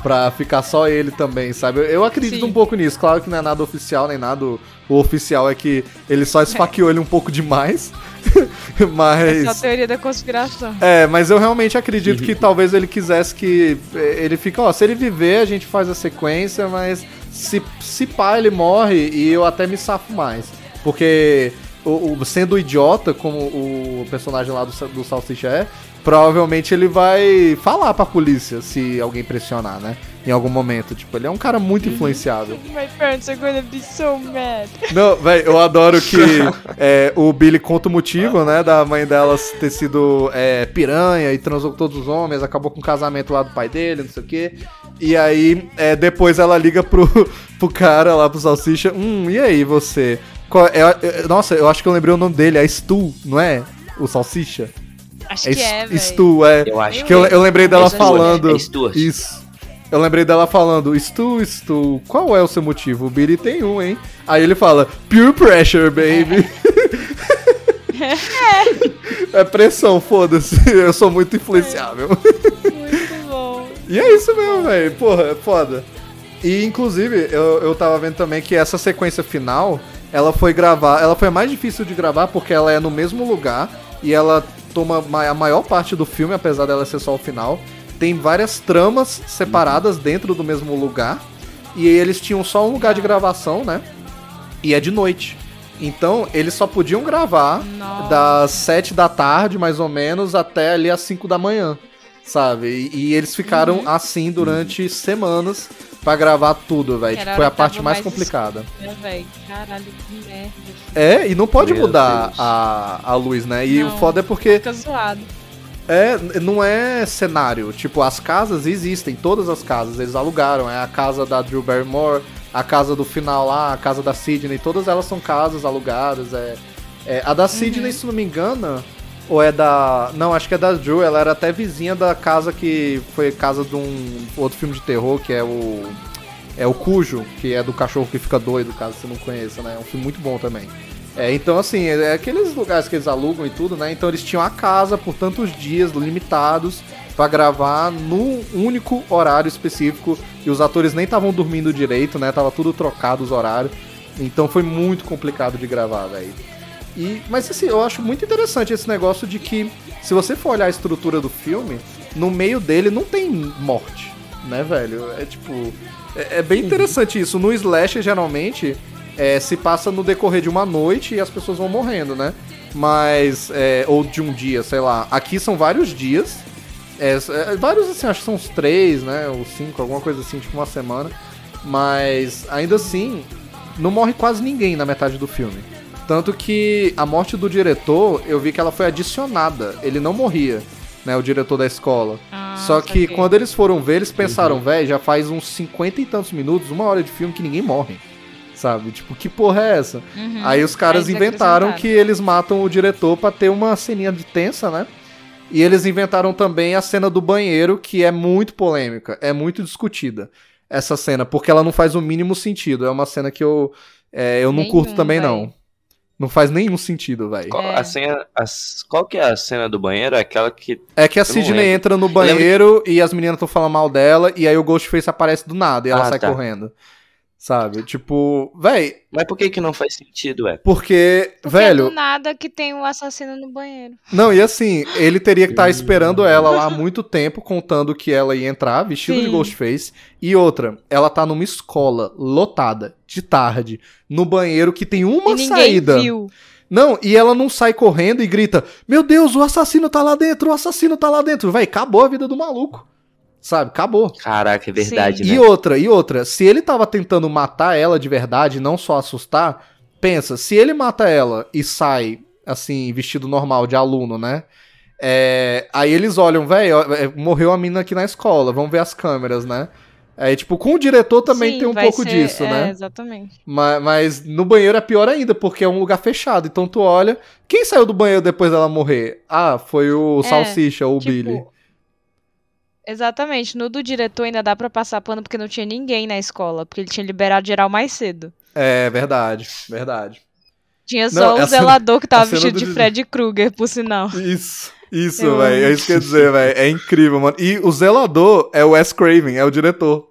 Pra ficar só ele também, sabe? Eu, eu acredito Sim. um pouco nisso. Claro que não é nada oficial, nem nada. O, oficial é que ele só esfaqueou ele um pouco demais. Essa é a mas. teoria da conspiração. É, mas eu realmente acredito que talvez ele quisesse que. eh, Ele fica, ó, se ele viver, a gente faz a sequência, mas se, se pá, ele morre e eu até me safo mais. Porque o, o- sendo idiota, como o personagem lá do, do Salsicha é, provavelmente ele vai falar pra polícia se alguém pressionar, né? Em algum momento. Tipo, ele é um cara muito influenciável. My parents are gonna be so mad. Não, velho, eu adoro que é, o Billy conta o motivo, né, da mãe delas ter sido é, piranha e transou com todos os homens, acabou com o casamento lá do pai dele, não sei o quê. E aí, é, depois ela liga pro, pro cara lá, pro Salsicha, hum, e aí você? Qual- é- é- nossa, eu acho que eu lembrei o nome dele, é Stu, não é? O Salsicha? Acho que é, S- velho. Stu, é. Eu acho Que eu, eu lembrei dela É falando. é Stuart. Isso. Eu lembrei dela falando, Stu, Stu, qual é o seu motivo? O Billy tem um, hein? Aí ele fala, Pure Pressure, baby. é pressão, foda-se. Eu sou muito influenciável. Muito bom. E é isso mesmo, velho. Porra, é foda. E inclusive, eu, eu tava vendo também que essa sequência final, ela foi gravar. Ela foi mais difícil de gravar porque ela é no mesmo lugar e ela toma ma- a maior parte do filme, apesar dela ser só o final. Tem várias tramas separadas dentro do mesmo lugar. E eles tinham só um lugar de gravação, né? E é de noite. Então, eles só podiam gravar Nossa. das 7 da tarde, mais ou menos, até ali às 5 da manhã, sabe? E, e eles ficaram Uhum. assim durante semanas pra gravar tudo, velho. A Foi a parte mais mais complicada. É. Caralho, que merda. É, e não pode Meu mudar Deus. a, a luz, né? E o Não. foda é porque Fica zoado. é, não é cenário. Tipo, as casas existem, todas as casas, eles alugaram. É a casa da Drew Barrymore, a casa do final lá, a casa da Sidney, todas elas são casas alugadas. É, é, a da Sidney, se não me engano, ou é da. Não, acho que é da Drew, ela era até vizinha da casa que foi casa de um outro filme de terror, que é o. É o Cujo, que é do cachorro que fica doido, caso você não conheça, né? É um filme muito bom também. É, então, assim, é aqueles lugares que eles alugam e tudo, né? Então eles tinham a casa por tantos dias limitados pra gravar num único horário específico e os atores nem estavam dormindo direito, né? Tava tudo trocado os horários. Então foi muito complicado de gravar, velho. E, mas assim, eu acho muito interessante esse negócio de que, se você for olhar a estrutura do filme, no meio dele não tem morte, né, velho? É tipo. É, é bem interessante isso. No Slash, geralmente, é, se passa no decorrer de uma noite e as pessoas vão morrendo, né? Mas. é, ou de um dia, sei lá. Aqui são vários dias. É, é, vários, assim, acho que são uns três, né? Ou cinco, alguma coisa assim, tipo uma semana. Mas ainda assim, não morre quase ninguém na metade do filme. Tanto que a morte do diretor, eu vi que ela foi adicionada. Ele não morria, né? O diretor da escola. Ah, Só que saquei. quando eles foram ver, eles pensaram, velho, já faz uns 50 e tantos minutos, uma hora de filme que ninguém morre. Sabe? Tipo, que porra é essa? Uhum. Aí os caras Aí inventaram que eles matam o diretor pra ter uma ceninha de tensa, né? E eles inventaram também a cena do banheiro, que é muito polêmica, é muito discutida. Essa cena, porque ela não faz o mínimo sentido. É uma cena que eu, é, eu não Nenhum, curto também, véi. não. Não faz nenhum sentido, velho. Qual, É. a cena, as- qual que é a cena do banheiro? Aquela que. É que a Sidney lembro. entra no banheiro e as meninas estão falando mal dela, e aí o Ghostface aparece do nada e ela Ah, sai tá. correndo. Sabe? Tipo, véi, Mas por que que não faz sentido, é? porque, Porque velho, do nada que tem um assassino no banheiro. Não, e assim, ele teria que estar esperando ela lá há muito tempo, contando que ela ia entrar, vestida de Sim. Ghostface. E outra, ela tá numa escola lotada, de tarde, no banheiro que tem uma e ninguém saída. viu. Não, e ela não sai correndo e grita: Meu Deus, o assassino tá lá dentro, o assassino tá lá dentro. Véi, acabou a vida do maluco. Sabe? Acabou. Caraca, é verdade, Sim. né? E outra, e outra, se ele tava tentando matar ela de verdade, não só assustar, pensa, se ele mata ela e sai, assim, vestido normal de aluno, né? É, aí eles olham, velho, morreu a mina aqui na escola, vamos ver as câmeras, né? Aí, tipo, com o diretor também Sim, tem um pouco ser- disso, é, né? Exatamente. Mas, mas no banheiro é pior ainda, porque é um lugar fechado. Então tu olha. Quem saiu do banheiro depois dela morrer? Ah, foi o É, Salsicha ou o Tipo, Billy. Exatamente. No do diretor ainda dá pra passar pano porque não tinha ninguém na escola, porque ele tinha liberado geral mais cedo. É, verdade, verdade. Tinha Não, só é a o cena- zelador que a tava cena vestido do de. Fred Krueger, por sinal. Isso, isso, Eu velho. É isso que eu ia dizer, velho. É incrível, mano. E o zelador é o Wes Craven, é o diretor.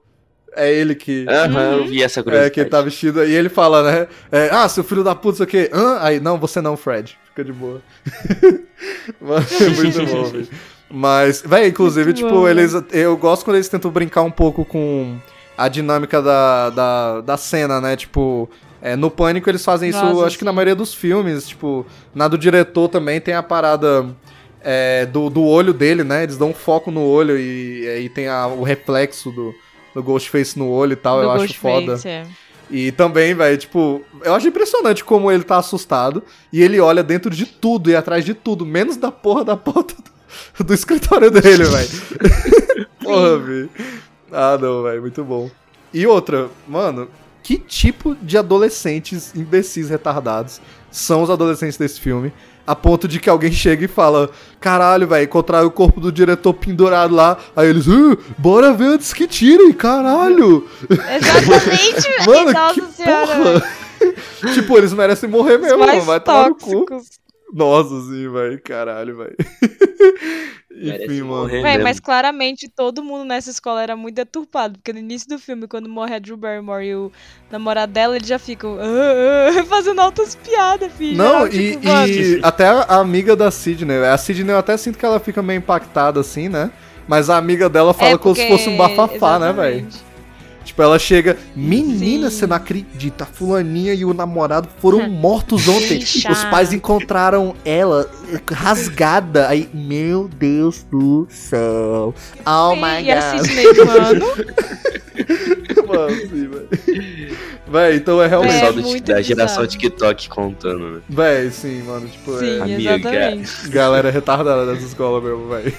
É ele que. Aham, eu vi essa É, curiosidade. que ele tá vestido. E ele fala, né? é, ah, seu filho da puta, isso aqui. Hã? Aí, não, você não, Fred. Fica de boa. Mano, é muito bom, velho. Mas, velho, inclusive, Muito tipo, bom. eles. Eu gosto quando eles tentam brincar um pouco com a dinâmica da, da, da cena, né? Tipo. é, no Pânico eles fazem isso, Nossa, acho que na sim. maioria dos filmes, tipo, na do diretor também tem a parada é, do, do olho dele, né? Eles dão um foco no olho e aí tem a- o reflexo do, do Ghostface no olho e tal, do eu acho Ghostface, foda. é. E também, velho, tipo, eu acho impressionante como ele tá assustado e ele olha dentro de tudo e atrás de tudo, menos da porra da porta do, do escritório dele, velho. porra, velho. Ah, não, velho, muito bom. E outra, mano, que tipo de adolescentes imbecis retardados são os adolescentes desse filme? A ponto de que alguém chega e fala: Caralho, velho, encontraram o corpo do diretor pendurado lá. Aí eles, "Ah, bora ver antes que tirem, caralho. Exatamente. Mano, Nossa que senhora. porra! tipo, eles merecem morrer mesmo. Vai tomar no cu. Nossa, sim, velho. Caralho, velho. Merece Enfim, mano. Véi, mas claramente todo mundo nessa escola era muito deturpado, porque no início do filme, quando morre a Drew Barrymore e o namorado dela, eles já ficam "Ah, ah", fazendo altas piadas, filho. Não, Geral, e, tipo, mano, e até a amiga da Sidney. A Sidney eu até sinto que ela fica meio impactada assim, né? Mas a amiga dela fala é como se porque- fosse um bafafá, né, velho? Tipo, ela chega, menina, Sim. você não acredita, a fulaninha e o namorado foram mortos ontem. Os pais encontraram ela rasgada. Aí, meu Deus do céu. Oh Sim, my e a god. Sidney, mano, Mano, sim, velho. Véi, então é realmente. É, do- muito da geração. TikTok contando, né? Véi, sim, mano. Tipo, sim, é. Amiga. exatamente. Galera retardada dessa escola mesmo, véi.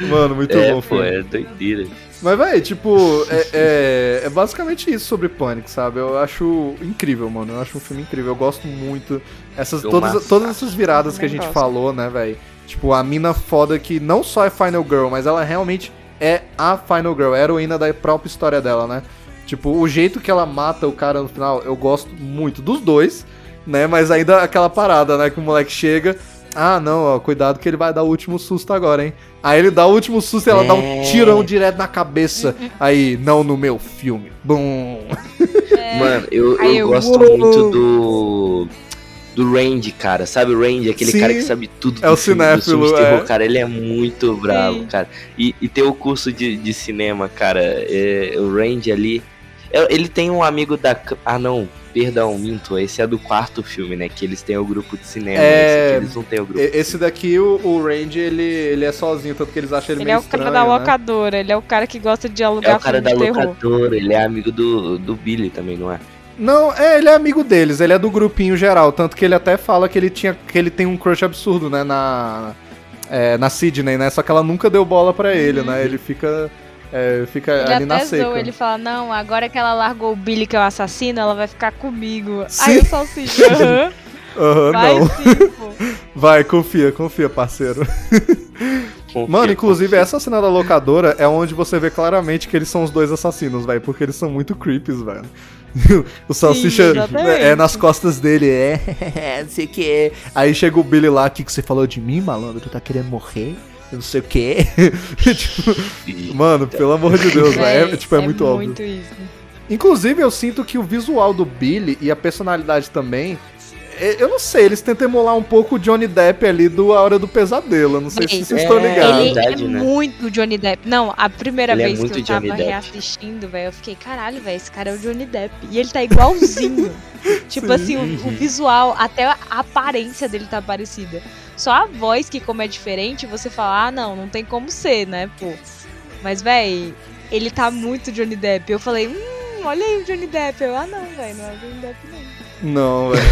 Mano, muito é, bom, pô, filme. é doideira. Mas, véi, tipo, é, é, é basicamente isso sobre Panic, sabe? Eu acho incrível, mano. Eu acho um filme incrível. Eu gosto muito. Essas, todas, todas essas viradas que a gente gosto. falou, né, véi? Tipo, a mina foda que não só é Final Girl, mas ela realmente é a Final Girl, a heroína da própria história dela, né? Tipo, o jeito que ela mata o cara no final, eu gosto muito dos dois, né? Mas ainda aquela parada, né? Que o moleque chega. Ah, não, ó, cuidado que ele vai dar o último susto agora, hein? Aí ele dá o último susto e ela dá um É. tirão direto na cabeça. Aí, não no meu filme. Bum. É, Mano, eu, eu eu- gosto muito do. Do Randy, cara. Sabe o Randy? Aquele Sim. cara que sabe tudo É o do filme, cinéfilo, de terror, é. cara. Ele é muito bravo, Sim. cara. E, e tem o curso de, de cinema, cara. É, o Randy ali. é- Ele tem um amigo da. Ah, não. Perdão, minto. Esse é do quarto filme, né? Que eles têm o grupo de cinema. É. Esse aqui eles não têm o grupo. Esse daqui, o, o Randy, ele, ele é sozinho, tanto que eles acham ele, Ele meio é o cara estranho, da né? locadora, ele é o cara que gosta de É alugar o cara da de terror. locadora, ele é amigo do, do Billy também, não é? Não, é, ele é amigo deles, ele é do grupinho geral, tanto que ele até fala que ele tinha que ele tem um crush absurdo, né, na é, na Sidney, né? Só que ela nunca deu bola pra ele, né? Ele fica é, fica Ele ali na seca. zoa, ele fala, não, agora que ela largou o Billy, que é o assassino, ela vai ficar comigo. Sim. Aí só assim, aham, Aham, vai não. sim, pô. Vai, confia, confia, parceiro. Confia, Mano, inclusive confia. essa cena da locadora é onde você vê claramente que eles são os dois assassinos, velho, porque eles são muito creeps, velho. o Salsicha exatamente. é nas costas dele, é, não sei o que. Aí chega o Billy lá, o que, que você falou de mim, malandro? Tu tá querendo morrer? Não sei o que. tipo, mano, pelo amor de Deus, velho. É, tipo, é, muito óbvio. muito isso. Inclusive, eu sinto que o visual do Billy e a personalidade também. é, Eu não sei, eles tentam emular um pouco o Johnny Depp ali do A Hora do Pesadelo. Não sei se vocês estão É, ligados. Ele verdade, é né? muito Johnny Depp. Não, a primeira Ele é vez que muito eu tava Johnny Depp. reassistindo, velho, eu fiquei, caralho, velho, esse cara é o Johnny Depp. E ele tá igualzinho. tipo Sim. assim, o, o visual, até a aparência dele tá parecida. Só a voz, que como é diferente, você fala, ah, não, não tem como ser, né, pô. Mas, véi, ele tá muito Johnny Depp. Eu falei, hum, olha aí o Johnny Depp. Eu, ah, não, véi, não é o Johnny Depp, não. Não, velho.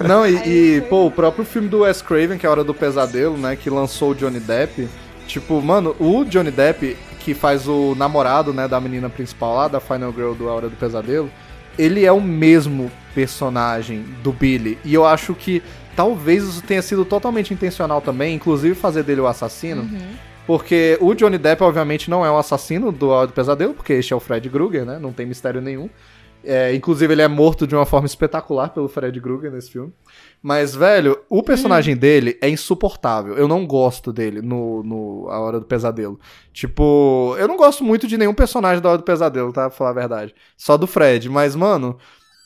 Não, e, Aí e, pô, o próprio filme do Wes Craven, que é a Hora do Pesadelo, né, que lançou o Johnny Depp. Tipo, mano, o Johnny Depp, que faz o namorado, né, da menina principal lá, da Final Girl do A Hora do Pesadelo, ele é o mesmo personagem do Billy. E eu acho que talvez isso tenha sido totalmente intencional também, inclusive fazer dele o assassino. Uhum. Porque o Johnny Depp, obviamente, não é o assassino do Hora do Pesadelo, porque este é o Fred Krueger, né? Não tem mistério nenhum. É, inclusive, ele é morto de uma forma espetacular pelo Fred Krueger nesse filme. Mas, velho, o personagem dele é insuportável. Eu não gosto dele no, no A Hora do Pesadelo. Tipo, eu não gosto muito de nenhum personagem da Hora do Pesadelo, tá? Pra falar a verdade. Só do Fred. Mas, mano,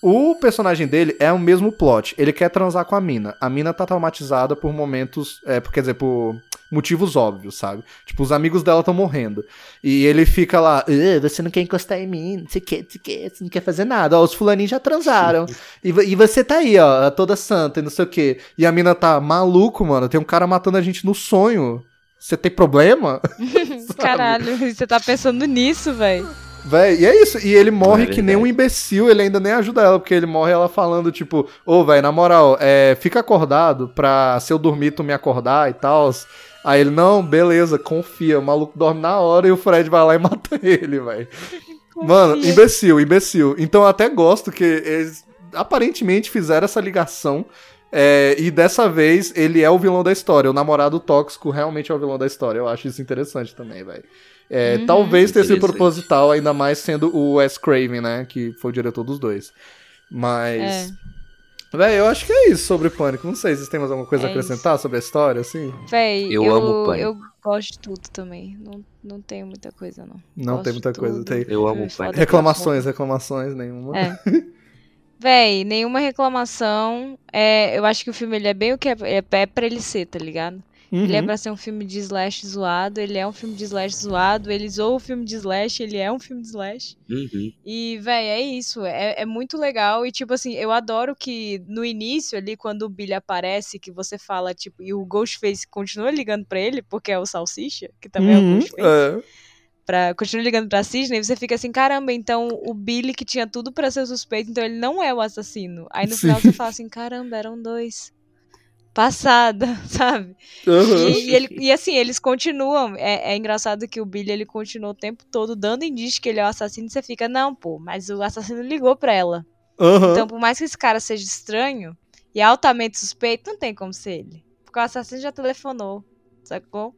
o personagem dele é o mesmo plot. Ele quer transar com a mina. A mina tá traumatizada por momentos. É, por- quer dizer, por motivos óbvios, sabe? Tipo, os amigos dela estão morrendo. E ele fica lá, "Ah, você não quer encostar em mim, não sei o que, você não quer fazer nada. Ó, os fulaninhos já transaram. E, e você tá aí, ó, toda santa e não sei o que. E a mina tá maluco, mano. Tem um cara matando a gente no sonho. Você tem problema? Caralho, você tá pensando nisso, véi. Véi, e é isso. E ele morre É que nem um imbecil, ele ainda nem ajuda ela, porque ele morre ela falando, tipo, ô, véi, na moral, é, fica acordado pra se eu dormir tu me acordar e tal. Aí ele, não, beleza, confia. O maluco dorme na hora e o Fred vai lá e mata ele, véi. Mano, imbecil, imbecil. Então eu até gosto que eles aparentemente fizeram essa ligação. é, e dessa vez ele é o vilão da história. O namorado tóxico realmente é o vilão da história. Eu acho isso interessante também, velho. É, Uhum. Talvez tenha sido proposital, ainda mais sendo o Wes Craven, né? Que foi o diretor dos dois. Mas. É. Véi, eu acho que é isso sobre Pânico. Não sei se vocês têm mais alguma coisa a É acrescentar sobre a história, assim. Véi, Eu eu, amo Pânico. eu gosto de tudo também. Não, não tenho muita coisa, não. Não Gosto tem muita coisa. Tem Eu amo Pânico. reclamações, reclamações, nenhuma. É. Véi, nenhuma reclamação. É, eu acho que o filme ele é bem o que é, é, é pra ele ser, tá ligado? Ele é Uhum. pra ser um filme de slash zoado, ele é um filme de slash zoado, ele zoa o filme de slash, ele é um filme de slash. Uhum. E, véi, é isso, é, é muito legal. E, tipo assim, eu adoro que no início ali, quando o Billy aparece, que você fala, tipo, e o Ghostface continua ligando pra ele, porque é o Salsicha, que também é o Uhum, Ghostface é. pra, continua ligando pra Sidney, e você fica assim, caramba, então o Billy que tinha tudo pra ser suspeito, então ele não é o assassino. Aí no Sim. final você fala assim, caramba, eram dois. Passada, sabe? Uhum. E, e ele- e assim, eles continuam. É, é engraçado que o Billy ele continua o tempo todo dando indício que ele é o assassino e você fica, não, pô, mas o assassino ligou pra ela. Uhum. Então, por mais que esse cara seja estranho e altamente suspeito, não tem como ser ele. Porque o assassino já telefonou, sacou?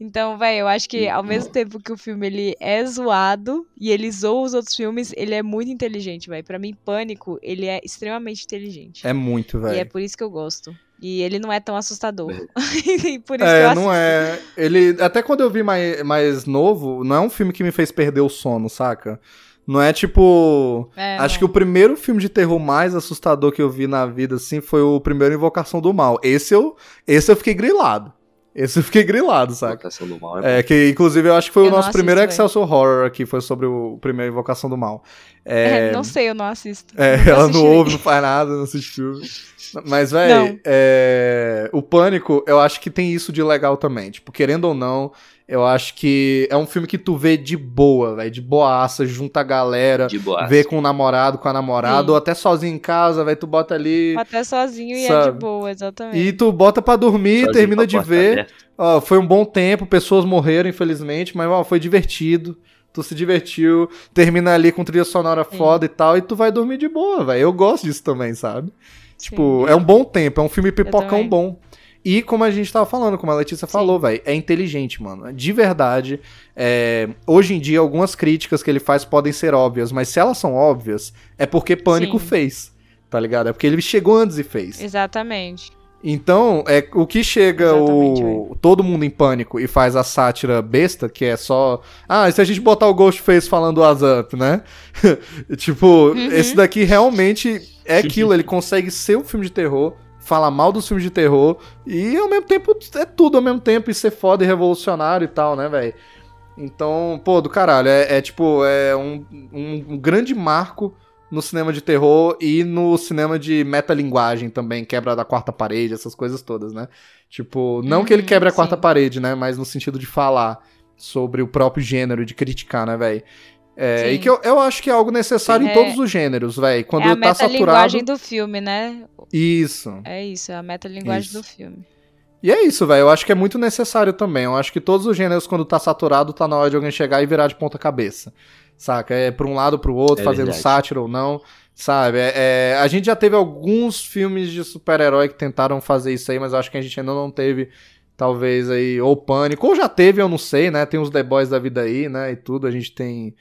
Então, velho, eu acho que ao mesmo tempo que o filme ele é zoado e ele zoa os outros filmes, ele é muito inteligente, velho. Pra mim, Pânico, ele é extremamente inteligente. É muito, e é velho. por isso que eu gosto. E ele não é tão assustador. e por isso que eu É, não é. Ele. Até quando eu vi mais, mais novo, não é um filme que me fez perder o sono, saca? Não é tipo. É, Acho não. que o primeiro filme de terror mais assustador que eu vi na vida, assim, foi o primeiro Invocação do Mal. Esse eu, esse eu fiquei grilado. Esse eu fiquei grilado, saca? Invocação do mal é, É, que inclusive eu acho que foi Eu o não nosso primeiro. Excelsior Horror aqui, foi sobre o primeiro Invocação do Mal. É, É, não sei, eu não assisto. é, Nunca ela não ouve, não faz nada, não assiste filme. Mas, Não. velho, é, o Pânico, eu acho que tem isso de legal também. Tipo, querendo ou não, eu acho que é um filme que tu vê de boa, velho, de boaça, junta a galera, vê com o namorado, com a namorada, Sim. ou até sozinho em casa, velho, tu bota ali Até sozinho e é Sabe? de boa, exatamente. e tu bota pra dormir, Sozinho termina de ver. Ó, foi um bom tempo, pessoas morreram, infelizmente, mas ó, foi divertido. Tu se divertiu, termina ali com trilha sonora Sim. foda e tal, e tu vai dormir de boa, velho. Eu gosto disso também, sabe? Sim. Tipo, é um bom tempo, é um filme pipocão bom. E como a gente tava falando, como a Letícia falou, velho, é inteligente, mano. De verdade, é, hoje em dia, algumas críticas que ele faz podem ser óbvias, mas se elas são óbvias, é porque Pânico Sim. fez, tá ligado? É porque ele chegou antes e fez. Exatamente. Então, é o que chega Exatamente, o todo mundo em pânico e faz a sátira besta, que é só, ah, e se a gente botar o Ghostface falando What's Up, né? tipo, Uhum. esse daqui realmente é aquilo, ele consegue ser um filme de terror, falar mal dos filmes de terror e ao mesmo tempo é tudo ao mesmo tempo e ser foda e revolucionário e tal, né, velho? Então, pô, do caralho, é, é tipo, é um, um, grande marco no cinema de terror e no cinema de metalinguagem também, quebra da quarta parede, essas coisas todas, né? Tipo, não que ele Uhum, quebre a quarta sim. parede, né? Mas no sentido de falar sobre o próprio gênero, de criticar, né, velho? É, e que eu, eu acho que é algo necessário em É- todos os gêneros, velho. Quando é a tá saturado. metalinguagem do filme, né? Isso. É isso, é a metalinguagem Isso. do filme. E é isso, velho. Eu acho que é muito necessário também. Eu acho que todos os gêneros, quando tá saturado, tá na hora de alguém chegar e virar de ponta cabeça. Saca? É pra um lado, pro outro, É fazendo verdade. sátira ou não. Sabe? É, é- a gente já teve alguns filmes de super-herói que tentaram fazer isso aí, mas eu acho que a gente ainda não teve, talvez aí, ou Pânico, ou já teve, eu não sei, né? Tem os The Boys da vida aí, né? E tudo. A gente tem.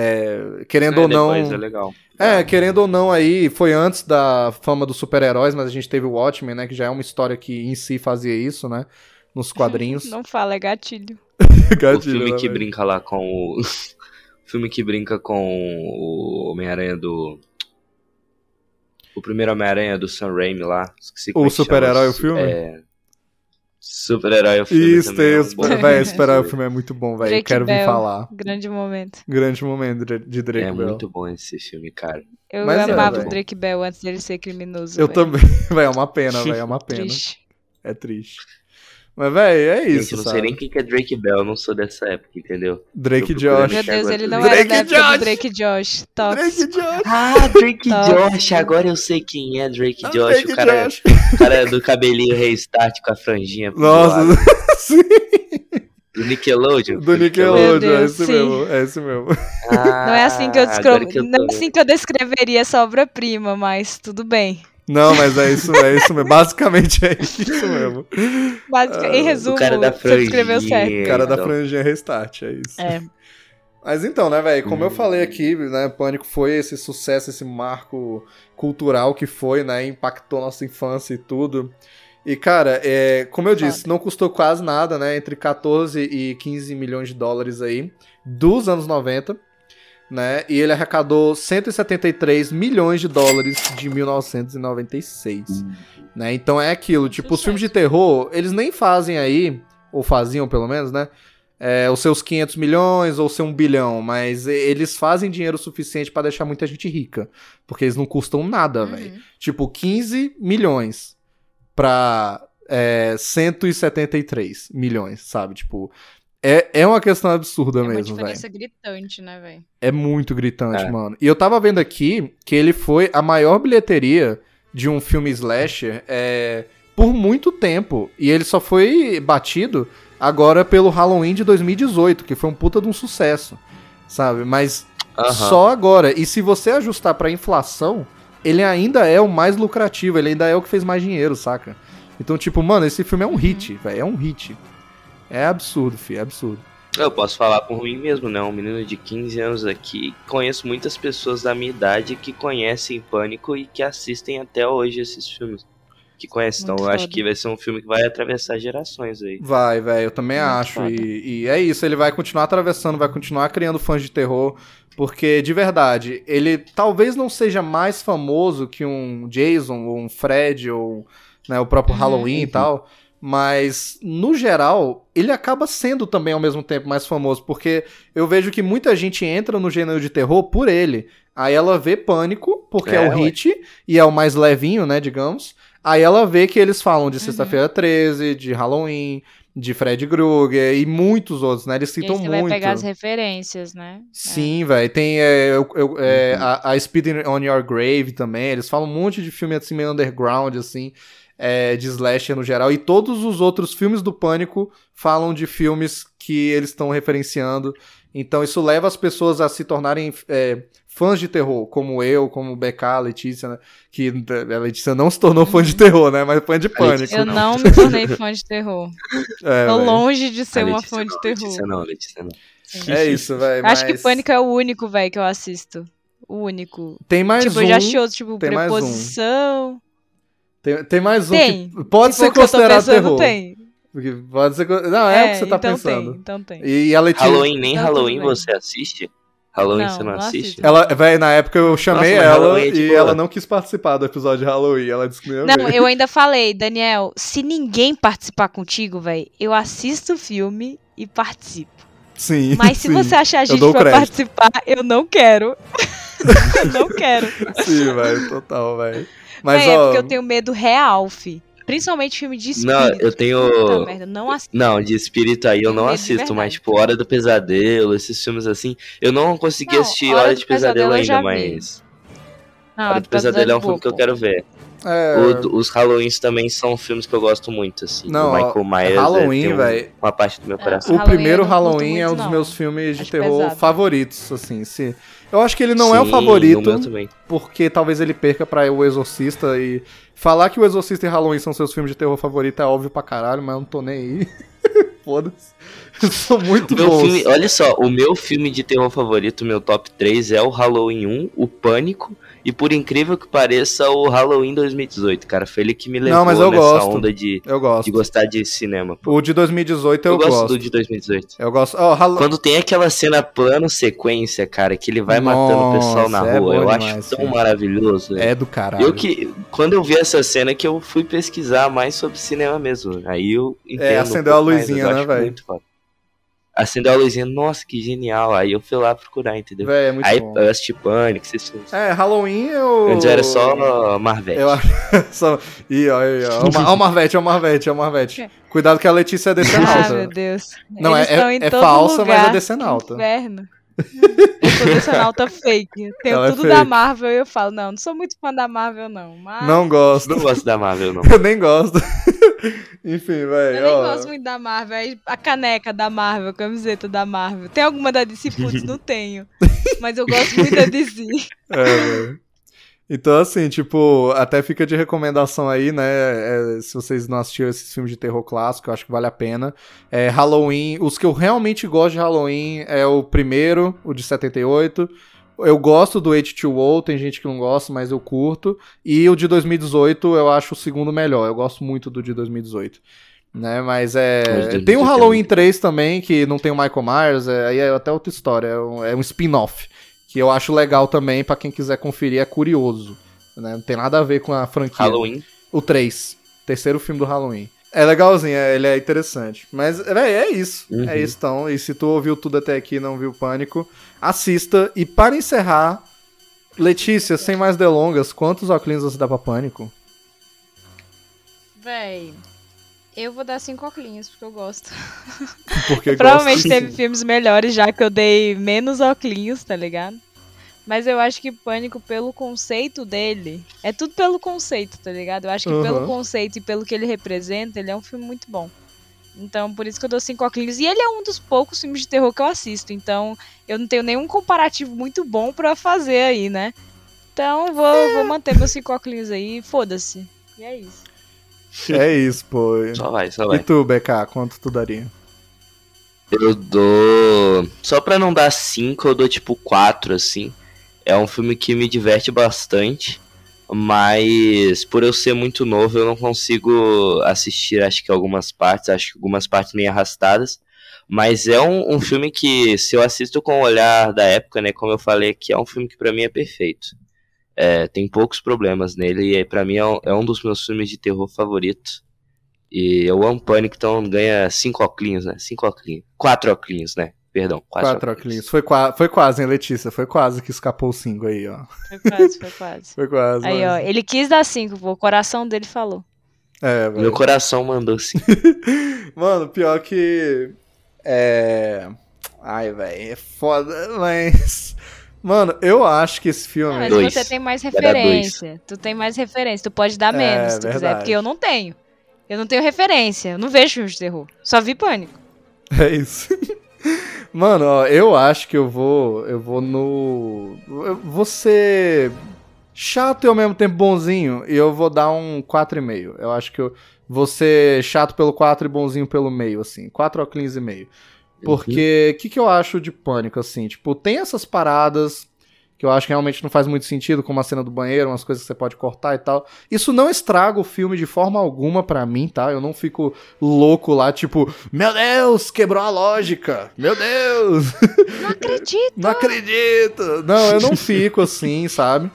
É, querendo É, ou não. É legal. É, querendo ou não aí, foi antes da fama dos super-heróis, mas a gente teve o Watchmen, né, que já é uma história que em si fazia isso, né, nos quadrinhos. Não fala, é gatilho. O Gatilho, filme né, que velho? brinca lá com o. o filme que brinca com o Homem-Aranha do. O primeiro Homem-Aranha do Sam Raimi lá. O é super-herói, o filme? É. Super-herói, o filme. Isso, também é um os... bom Véi, esperar o filme. é muito bom, velho, quero vir Bell. falar. Grande momento. Grande momento de Drake É Bell. muito bom esse filme, cara. Eu Mas é, amava velho. o Drake Bell antes dele ser criminoso. Eu velho. também, velho, é uma pena, velho, é uma pena. Triste. É triste. Mas, velho, é isso, Gente, eu não sabe? sei nem quem que é Drake Bell, eu não sou dessa época, entendeu? Drake Eu Josh. Meu Deus, ele não Drake era Josh. do Drake Josh. Tóxico. Drake Josh. Ah, Drake. Josh, agora eu sei quem é Drake Ah, Josh. Drake o cara, Josh. o cara é do cabelinho restart com a franjinha. Nossa, sim, Do Nickelodeon. do Nickelodeon, é Deus, esse sim. mesmo, é esse mesmo. Não é assim que eu, Ah, descro... que eu não é assim que eu descreveria essa obra-prima, mas tudo bem. Não, mas é isso, é isso mesmo. Basicamente é isso mesmo. Basic... Ah, em resumo, O cara da você descreveu certo. O cara da então. franjinha restart, é isso. É. Mas então, né, velho, como eu Hum. falei aqui, né, Pânico foi esse sucesso, esse marco cultural que foi, né, impactou nossa infância e tudo. E, cara, é, como eu disse, não custou quase nada, né, entre 14 e 15 milhões de dólares aí, dos anos 90, né, e ele arrecadou 173 milhões de dólares de 1996, né, então é aquilo, tipo, os filmes de terror, eles nem fazem aí, ou faziam pelo menos, né, é, os seus 500 milhões ou seu 1 bilhão, mas eles fazem dinheiro suficiente pra deixar muita gente rica, porque eles não custam nada, Uhum. velho. Tipo, 15 milhões pra é, 173 milhões, sabe? Tipo, é, é uma questão absurda É uma mesmo, velho. diferença gritante, né, velho? É muito gritante, É. mano. E eu tava vendo aqui que ele foi a maior bilheteria de um filme slasher é, por muito tempo. E ele só foi batido agora pelo Halloween de 2018, que foi um puta de um sucesso, sabe? Mas Aham. só agora. E se você ajustar pra inflação, ele ainda é o mais lucrativo, ele ainda é o que fez mais dinheiro, saca? Então, tipo, mano, esse filme é um hit, velho. É um hit. É absurdo, fi, é absurdo. Eu posso falar por mim mesmo, né? Um menino de 15 anos aqui. Conheço muitas pessoas da minha idade que conhecem Pânico e que assistem até hoje esses filmes. Que conhecem. Muito Então eu acho foda. que vai ser um filme que vai atravessar gerações aí. Vai, velho, eu também Muito acho. foda. E, e é isso, ele vai continuar atravessando, vai continuar criando fãs de terror. Porque, de verdade, ele talvez não seja mais famoso que um Jason, ou um Fred, ou né, o próprio Uhum. Halloween e tal. Mas, no geral, ele acaba sendo também ao mesmo tempo mais famoso. Porque eu vejo que muita gente entra no gênero de terror por ele. Aí ela vê Pânico, porque é, É, o ué. hit, e é o mais levinho, né, digamos. Aí ela vê que eles falam de Uhum. Sexta-feira 13, de Halloween, de Fred Krueger e muitos outros, né? Eles E citam você muito. vai pegar as referências, né? Sim, velho. Tem é, eu- eu- é, Uhum. a, a Speed on Your Grave também. Eles falam um monte de filme assim, meio underground, assim, é, de slasher no geral. E todos os outros filmes do Pânico falam de filmes que eles estão referenciando. Então isso leva as pessoas a se tornarem é, fãs de terror, como eu, como BK, a Letícia, né? Que a Letícia não se tornou fã de terror, né? Mas fã de Pânico. Eu não. me tornei fã de terror. É, Tô velho. longe de ser uma fã de não, terror. Letícia não, Letícia não. É isso, velho. Acho que mas Pânico é o único, velho, que eu assisto. O único. Tem mais tipo, um. eu já assisti outros, tipo, tem mais um. Preposição. Tem, tem mais um Tem. que pode Se ser considerado pensando, terror. Tem. Porque Pode ser. Não, é, o que você tá então pensando. Tem, então tem. E a Letícia. Halloween, nem Tá Halloween você assiste? Halloween Não, você não, não assiste? Ela, velho, na época eu chamei Nossa, ela é e ela não quis participar do episódio de Halloween. Ela disse que não Não, eu ainda falei, Daniel, se ninguém participar contigo, velho, eu assisto o filme e participo. Sim. Mas se sim, você achar a gente pra crédito. participar, eu não quero. eu não quero. Sim, velho, total, velho. Mas, é, ó. porque eu tenho medo real, fi. Principalmente filme de Não, espírito. eu tenho. Puta merda, não assisto. Não, de espírito aí eu Tenho não assisto, mas tipo, Hora do Pesadelo, esses filmes assim. Eu não consegui Não, assistir Hora Hora do de Pesadelo Pesadelo eu ainda, já vi. mas. Não, Hora do Pesadelo é um filme que eu quero ver. É, O- os Halloweens também são filmes que eu gosto muito, assim. Não, o Michael Myers Halloween, é, tem um- velho. uma parte do meu coração. o Halloween primeiro Halloween é um dos não. meus filmes de Acho terror pesado. favoritos, assim. Se... Eu acho que ele não é o Sim, favorito, o também. porque talvez ele perca pra O Exorcista e... Falar que O Exorcista e Halloween são seus filmes de terror favorito é óbvio pra caralho, mas eu não tô nem aí. Foda-se. São muito Meu bons. filme, olha só, o meu filme de terror favorito, meu top 3 é o Halloween 1, o Pânico, e por incrível que pareça, o Halloween 2018, cara. Foi ele que me levou Não, mas eu nessa gosto. onda de, Eu gosto. de gostar de cinema. pô. O de 2018 eu, Eu, gosto, gosto. do de 2018. Eu gosto. Ó, Hall- Quando tem aquela cena plano sequência, cara, que ele vai matando o pessoal na Nossa, é rua, eu demais, acho tão maravilhoso. velho. É do caralho. Eu que, quando eu vi essa cena que eu fui pesquisar mais sobre cinema mesmo. Aí eu entendo. um acendeu a mais, luzinha, eu né, velho? muito foda. Acendeu a luzinha, nossa, que genial. Aí eu fui lá procurar, entendeu? Véi, é muito Aí bom. eu assisti Pânico, esses filmes. É, Halloween eu. Antes era só Marvel. Eu acho. só... Ih, ó, aí, ó. Ó o Mar- ó o Marvete, ó o Marvete, ó o Marvete. Cuidado que a Letícia é Ah, meu decenalta. Deus. Não, Eles é- estão é- em é falsa, mas é lugar. decenalta. Inferno. Eu sou decenalta fake. Tenho Ela é tudo fake. da Marvel e eu falo, não, não sou muito fã da Marvel, não. Mas Não gosto. Não gosto da Marvel, não. Eu nem gosto. Enfim, eu velho. nem ó. gosto muito da Marvel. Aí A caneca da Marvel, a camiseta da Marvel. Tem alguma da DC? Putz, não tenho. Mas eu gosto muito da DC. É, velho. Então, assim, tipo, até fica de recomendação aí, né? é, se vocês não assistiram esses filmes de terror clássico, eu acho que vale a pena. É, Halloween, os que eu realmente gosto de Halloween é o primeiro, o de 78. Eu gosto do H2O, tem gente que não gosta, mas eu curto. E o de 2018 eu acho o segundo melhor. Eu gosto muito do de 2018. Né, mas é. O de 2018 Tem o Halloween muito 3 também, que não tem o Michael Myers, é, aí é até outra história. É um, é um spin-off que eu acho legal também pra quem quiser conferir, é curioso. Né? Não tem nada a ver com a franquia. Halloween. O 3, terceiro filme do Halloween. É legalzinho, é- ele é interessante. Mas, véi, é isso. Uhum. É isso então. E se tu ouviu tudo até aqui e não viu Pânico, assista. E para encerrar, Letícia, sem mais delongas, quantos óculos você dá pra Pânico? Véi, eu vou dar cinco óculos, porque eu gosto. Porque Provavelmente gosto- teve filmes melhores, já que eu dei menos óculos, tá ligado? Mas eu acho que Pânico, pelo conceito dele, é tudo pelo conceito, tá ligado? Eu acho que pelo Aham. conceito e pelo que ele representa, ele é um filme muito bom. Então, por isso que eu dou cinco óculos. E ele é um dos poucos filmes de terror que eu assisto. Então, eu não tenho nenhum comparativo muito bom pra fazer aí, né? Então, vou, vou manter meus cinco óculos aí. Foda-se. E é isso. É isso, pô. Só vai, só E vai. tu, BK, quanto tu daria? Eu dou. Só pra não dar 5, eu dou tipo 4, assim. É um filme que me diverte bastante. Mas por eu ser muito novo, eu não consigo assistir, acho que algumas partes, acho que algumas partes meio arrastadas. Mas é um, um filme que, se eu assisto com o olhar da época, né, como eu falei aqui, é um filme que pra mim é perfeito. É, tem poucos problemas nele e pra mim é um, é um dos meus filmes de terror favoritos. E eu amo Pânico, então ganha 5 óculos, né? 5 óculos. 4 óculos, né? Perdão, 4 Quatro óculos. Foi, qua- foi quase, hein, Letícia? Foi quase que escapou o cinco aí, ó. Foi quase, foi quase. Foi quase. Aí, mas- ó, ele quis dar cinco, pô, o coração dele falou. É, velho. Meu coração mandou sim. Mano, pior que. É. Ai, velho, é foda, mas. Mano, eu acho que esse Não, filme. mas Dois. você tem mais referência. Tu tem mais referência. Tu pode dar É, menos se tu verdade. quiser, porque eu não tenho. Eu não tenho referência. Eu não vejo filmes de terror. Só vi pânico. É isso. Mano, ó, eu acho que eu vou. Eu vou no. Eu vou ser chato e ao mesmo tempo bonzinho. E eu vou dar um 4,5. Eu acho que eu vou ser chato pelo 4 e bonzinho pelo meio, assim. 4 óculos e meio. Porque o que, que eu acho de pânico, assim? Tipo, tem essas paradas que eu acho que realmente não faz muito sentido, como a cena do banheiro, umas coisas que você pode cortar e tal. Isso não estraga o filme de forma alguma pra mim, tá? Eu não fico louco lá, tipo, meu Deus, quebrou a lógica! Meu Deus! Não acredito. Não acredito! Não, eu não fico assim, sabe?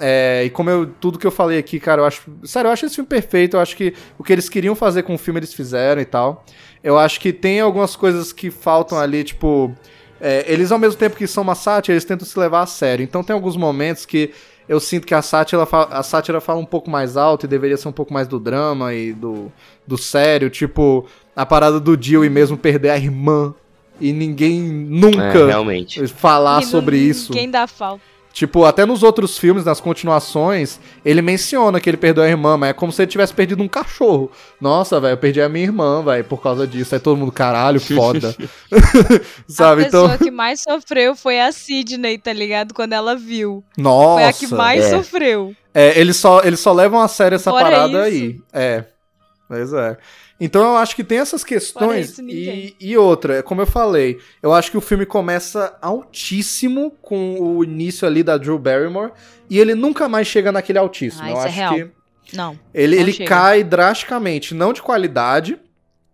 É, e como eu, tudo que eu falei aqui, cara, eu acho. Sério, eu acho esse filme perfeito. Eu acho que o que eles queriam fazer com o filme, eles fizeram e tal. Eu acho que tem algumas coisas que faltam ali, tipo. é, eles, ao mesmo tempo que são uma sátira, eles tentam se levar a sério. Então tem alguns momentos que eu sinto que a sátira, a sátira fala um pouco mais alto e deveria ser um pouco mais do drama e do, do sério. Tipo, a parada do Jill e mesmo perder a irmã. E ninguém É, nunca realmente. falar E sobre isso. Quem dá falta. Tipo, até nos outros filmes, nas continuações, ele menciona que ele perdeu a irmã, mas é como se ele tivesse perdido um cachorro. Nossa, velho, eu perdi a minha irmã, velho, por causa disso. Aí todo mundo, caralho, foda. Sabe? a Então, pessoa que mais sofreu foi a Sidney, tá ligado? Quando ela viu. nossa. Foi a que mais é. sofreu. É, eles só, eles só levam a sério essa Fora parada isso. aí. É. Pois é. Então eu acho que tem essas questões. isso, e, e outra, como eu falei, eu acho que o filme começa altíssimo com o início ali da Drew Barrymore. E ele nunca mais chega naquele altíssimo. Ah, eu é acho real. que Não. ele, Não ele chega. cai drasticamente, não de qualidade,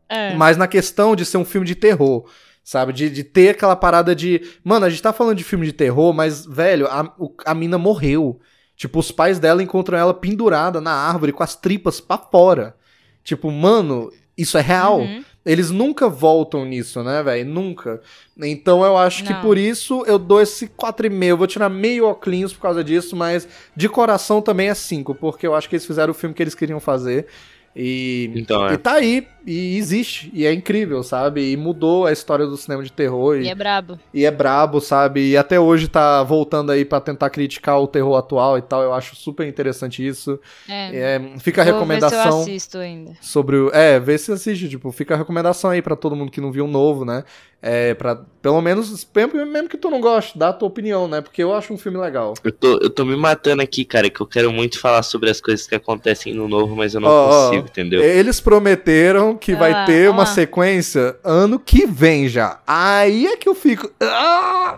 É. mas na questão de ser um filme de terror. Sabe? De, de ter aquela parada de. Mano, a gente tá falando de filme de terror, mas, velho, a, o- a mina morreu. Tipo, os pais dela encontram ela pendurada na árvore com as tripas pra fora. Tipo, mano, isso é real. Uhum. Eles nunca voltam nisso, né, velho? Nunca. Então eu acho que Não. por isso eu dou esse 4,5. Eu vou tirar meio óculos por causa disso, mas de coração também é 5, porque eu acho que eles fizeram o filme que eles queriam fazer. E, Então, e é. tá aí, e existe, e é incrível, sabe? E mudou a história do cinema de terror. E E, é brabo. e é brabo, sabe? E até hoje tá voltando aí pra tentar criticar o terror atual e tal. Eu acho super interessante isso. É. É, fica a Vou ver se eu recomendação assisto ainda. sobre o. É, vê se assiste, tipo, fica a recomendação aí pra todo mundo que não viu o novo, né? É, pra, pelo menos, mesmo mesmo que tu não goste, dá a tua opinião, né? Porque eu acho um filme legal. Eu tô, eu tô me matando aqui, cara, que eu quero muito falar sobre as coisas que acontecem no novo, mas eu não ó, consigo, entendeu? Eles prometeram que vai Ah, ter uma ó. sequência ano que vem já. Aí é que eu fico. Ah!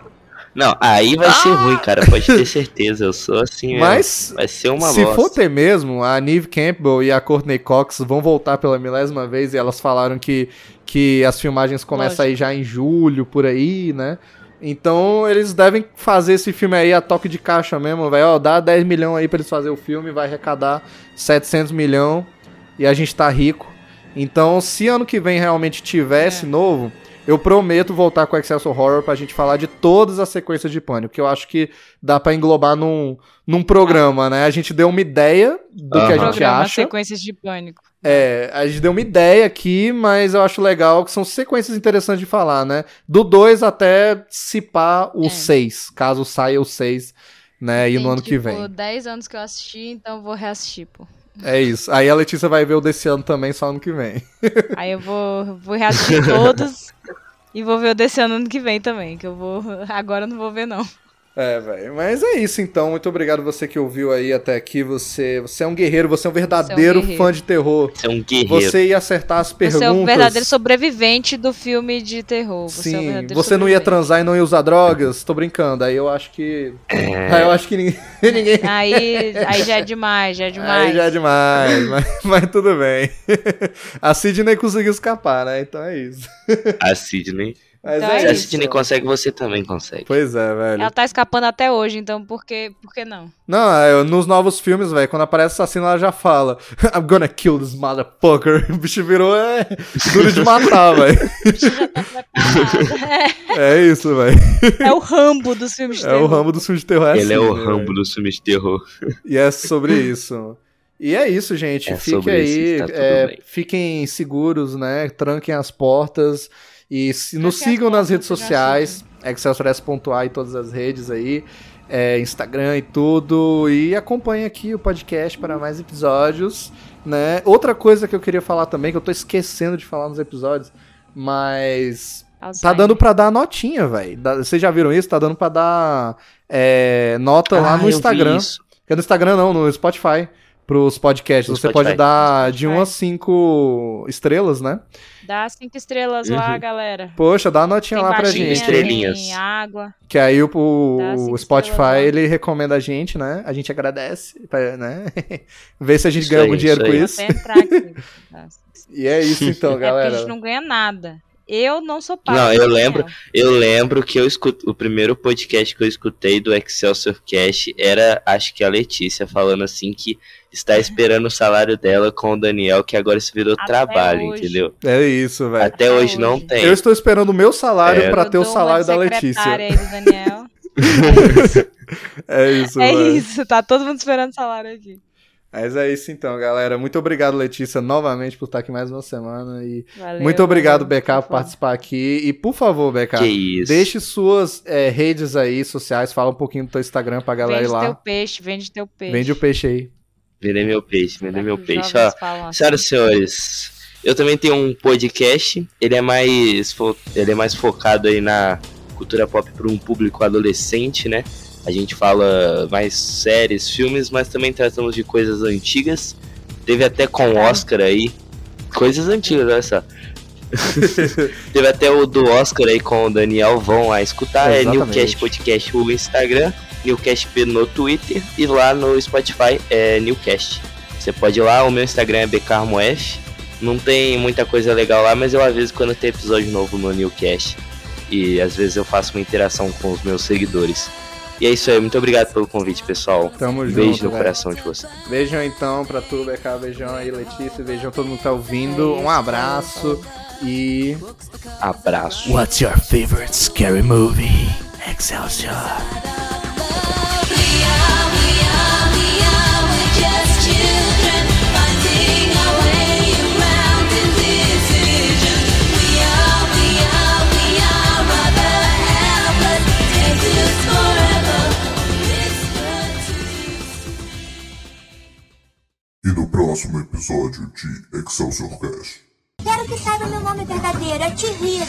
Não, aí vai ser ruim, cara, pode ter certeza. Eu sou assim mesmo. Mas Vai ser uma se bosta. for ter mesmo, a Neve Campbell e a Courtney Cox vão voltar pela milésima vez e elas falaram que, que as filmagens começam aí já em julho, por aí, né? Então eles devem fazer esse filme aí a toque de caixa mesmo, vai, ó, dá 10 milhões aí pra eles fazerem o filme, vai arrecadar 700 milhões e a gente tá rico. Então, se ano que vem realmente tivesse É. novo, eu prometo voltar com o Excelsior Horror pra gente falar de todas as sequências de pânico, que eu acho que dá pra englobar num, num programa, né? A gente deu uma ideia do que a gente Programa acha. Sequências de Pânico. É, a gente deu uma ideia aqui, mas eu acho legal que são sequências interessantes de falar, né? Do 2 até cipar o É. 6, caso saia o 6, né? E Tem, no ano que tipo, vem. 10 anos que eu assisti, então vou reassistir, pô. É isso. Aí a Letícia vai ver o desse ano também, só ano que vem. Aí eu vou, vou reassistir todos e vou ver o desse ano ano que vem também, que eu vou. Agora eu não vou ver, não. É, velho. Mas é isso então. Muito obrigado você que ouviu aí até aqui. Você, você é um guerreiro, você é um verdadeiro guerreiro. fã de terror. Você é um guerreiro. Você ia acertar as perguntas. Você é o verdadeiro sobrevivente do filme de terror. Você, é Sim, verdadeiro você não ia transar e não ia usar drogas? Tô brincando. Aí eu acho que. É. Aí eu acho que ninguém. ninguém... Aí, aí já é demais, já é demais. Aí já é demais, mas, mas tudo bem. A Sidney conseguiu escapar, né? Então é isso. A Sidney. Mas Então é é Se a. Sidney consegue, você também consegue. Pois é, velho. Ela tá escapando até hoje, então por que, por que não? Não, é, nos novos filmes, velho, quando aparece assassino, ela já fala: I'm gonna kill this motherfucker. O bicho virou é, duro de matar, velho. É isso, velho. É o Rambo dos filmes de É terror. o ramo do filme de terror. É Ele é assim, o né, Rambo velho? do filme de terror. E é sobre isso. E é isso, gente. É Fique sobre aí. isso, tá tudo é, bem. fiquem seguros, né? Tranquem as portas. E se, nos sigam nas redes sociais. Excelsiores.a e todas as redes aí. é, Instagram e tudo. E acompanhe aqui o podcast para mais episódios. Né? Outra coisa que eu queria falar também, que eu tô esquecendo de falar nos episódios. Mas Tá Alzheimer. dando pra dar notinha, velho. Vocês já viram isso? Tá dando pra dar é, nota lá Ah, no eu vi Instagram. isso. Que é no Instagram não, no Spotify. Pros podcasts. Você pode dar de 1 Spotify. a 5 estrelas, né? Dá cinco estrelas lá, Uhum. galera. Poxa, dá uma notinha Tem lá pra gente. estrelinhas. Tem água. Que aí o, o- Spotify, lá. ele recomenda a gente, né? A gente agradece, pra, né? Ver se a gente Isso ganha aí, algum dinheiro isso com isso. Aqui. Tá. E é isso então, É porque a galera. gente não ganha nada. Eu não sou pago. Não, eu Daniel. lembro. Eu lembro que eu escuto, o primeiro podcast que eu escutei do Excelsior Cash era, acho que a Letícia falando assim que está esperando o salário dela com o Daniel, que agora isso virou Até trabalho, hoje. entendeu? É isso, velho. Até Até hoje não hoje. tem. Eu estou esperando o meu salário É. pra Eu ter o salário da Letícia. secretária aí do Daniel. É isso, É mano. isso, tá todo mundo esperando salário aqui. Mas é isso então, galera. Muito obrigado, Letícia, novamente por estar aqui mais uma semana. E Valeu, muito obrigado, valeu, BK, por participar aqui. E por favor, BK, Que isso. deixe suas é, redes aí sociais, fala um pouquinho do teu Instagram pra galera Vende ir teu lá. peixe, vende teu peixe. Vende o peixe aí. Vender meu peixe, vender meu peixe. Ó, assim. senhoras e senhores, eu também tenho um podcast. Ele é mais, fo- ele é mais focado aí na cultura pop para um público adolescente, né? A gente fala mais séries, filmes, mas também tratamos de coisas antigas. Teve até com o Oscar aí. Coisas antigas, olha só. Teve até o do Oscar aí com o Daniel. Vão lá escutar. É Exatamente. Newcast Podcast no Instagram, Newcast P no Twitter e lá no Spotify é Newcast. Você pode ir lá, o meu Instagram é bcarmof. Não tem muita coisa legal lá, mas eu aviso quando tem episódio novo no Newcast. E às vezes eu faço uma interação com os meus seguidores. E é isso aí, muito obrigado pelo convite, pessoal. Tamo Um junto. beijo no velho. coração de vocês. Beijão então pra tu, BK. Beijão aí, Letícia. Beijão todo mundo que tá ouvindo. um abraço. E. Abraço. What's your favorite scary movie? Excelsior. E no próximo episódio de Excelsior Cast. Quero que saiba meu nome verdadeiro, é Chihiro.